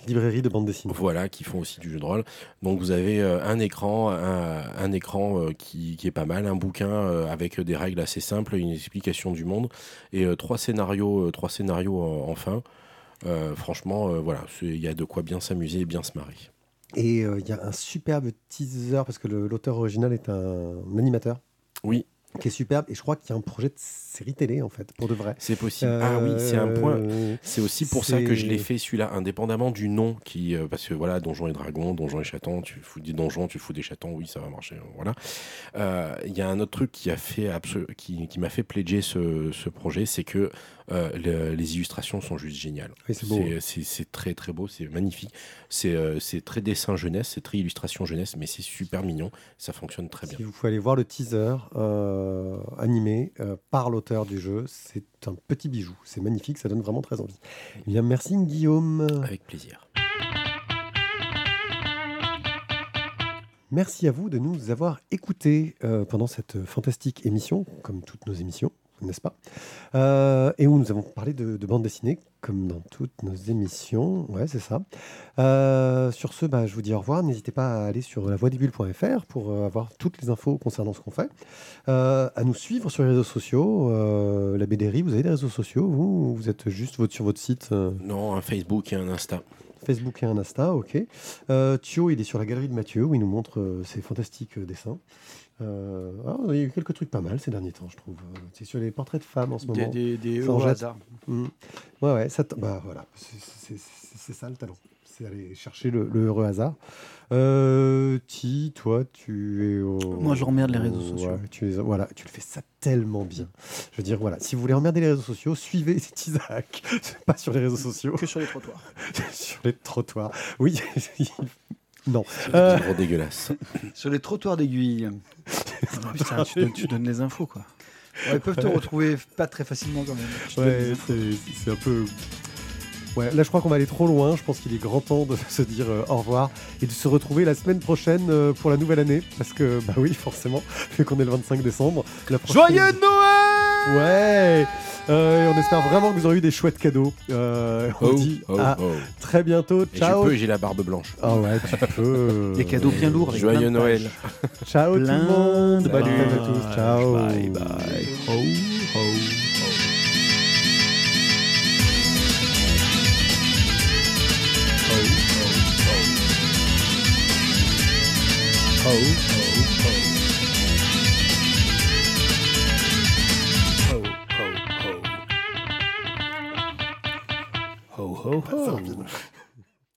librairies de bande dessinée. voilà, qui font aussi du jeu de rôle. Donc vous avez euh, un écran, un, un écran qui, qui est pas mal, un bouquin avec des règles assez simples, une explication du monde et trois scénarios, trois scénarios en, en fin. Euh, franchement, voilà, il y a de quoi bien s'amuser et bien se marrer. Et il y a un superbe teaser, parce que l'auteur original est un, animateur Oui, qui est superbe, et je crois qu'il y a un projet de série télé, en fait, pour de vrai. c'est possible. ah oui, c'est un point. Euh, C'est aussi pour ça que je l'ai fait celui-là, indépendamment du nom, qui, euh, parce que voilà, Donjons et Dragons, Donjons et Chatons, tu fous des donjons, tu fous des chatons, oui, ça va marcher, euh, voilà. Euh, Il y a un autre truc qui a fait qui, qui m'a fait pledger ce, ce projet, c'est que euh, le- les illustrations sont juste géniales. Oui, c'est très très beau, c'est magnifique. C'est euh, c'est très dessin jeunesse, c'est très illustration jeunesse, mais c'est super mignon, ça fonctionne très bien. Si vous pouvez aller voir le teaser euh, animé euh, par l'auteur du jeu, c'est un petit bijou. C'est magnifique, ça donne vraiment très envie. Eh bien, merci Guillaume. Avec plaisir. Merci à vous de nous avoir écoutés euh, pendant cette fantastique émission, comme toutes nos émissions, n'est-ce pas? Euh, Et où nous avons parlé de, de bande dessinée, comme dans toutes nos émissions. Ouais, c'est ça. Euh, sur ce, bah, je vous dis au revoir. N'hésitez pas à aller sur lavoidesbulles.fr pour euh, avoir toutes les infos concernant ce qu'on fait. Euh, à nous suivre sur les réseaux sociaux. La BDRI, vous avez des réseaux sociaux, vous? Ou Vous êtes juste votre- sur votre site Non, un Facebook et un Insta. Facebook et un Insta, ok. Thio, il est sur la galerie de Mathieu où il nous montre ses fantastiques dessins. Euh, ah, il y a eu quelques trucs pas mal ces derniers temps, je trouve. C'est sur les portraits de femmes en ce Des, moment. des, des Ça en au jette. hasard. Mm. Ouais, ouais, ça t- bah voilà, c'est- ça le talent. C'est aller chercher le, le heureux hasard. Euh, Ti, toi, tu es au. Moi, je emmerde les réseaux Ouais, sociaux. tu les- voilà, tu le fais ça tellement bien. Je veux dire, voilà, si vous voulez emmerder les réseaux sociaux, suivez Isaac. pas sur les réseaux sociaux, Que sur les trottoirs. sur les trottoirs. Oui, non. C'est Euh. gros dégueulasse. Sur les trottoirs d'aiguille. Ah, putain, tu, donnes, tu donnes les infos, quoi. Ouais, ils peuvent te retrouver pas très facilement quand même. Ouais, c'est un peu. Ouais, là je crois qu'on va aller trop loin. Je pense qu'il est grand temps de se dire euh, au revoir et de se retrouver la semaine prochaine euh, pour la nouvelle année. Parce que, bah oui, forcément, vu qu'on est le 25 décembre. La prochaine- Joyeux Noël Ouais Euh, et On espère vraiment que vous aurez eu des chouettes cadeaux. Euh, on Oh, dit oh, à oh. très bientôt. Et Ciao je peux, j'ai la barbe blanche. Ah ouais, tu peux. Des cadeaux bien lourds. avec Joyeux Noël. Ciao tout le monde. Bonne à tous. Ciao. Bye bye. Ho, C'est un film.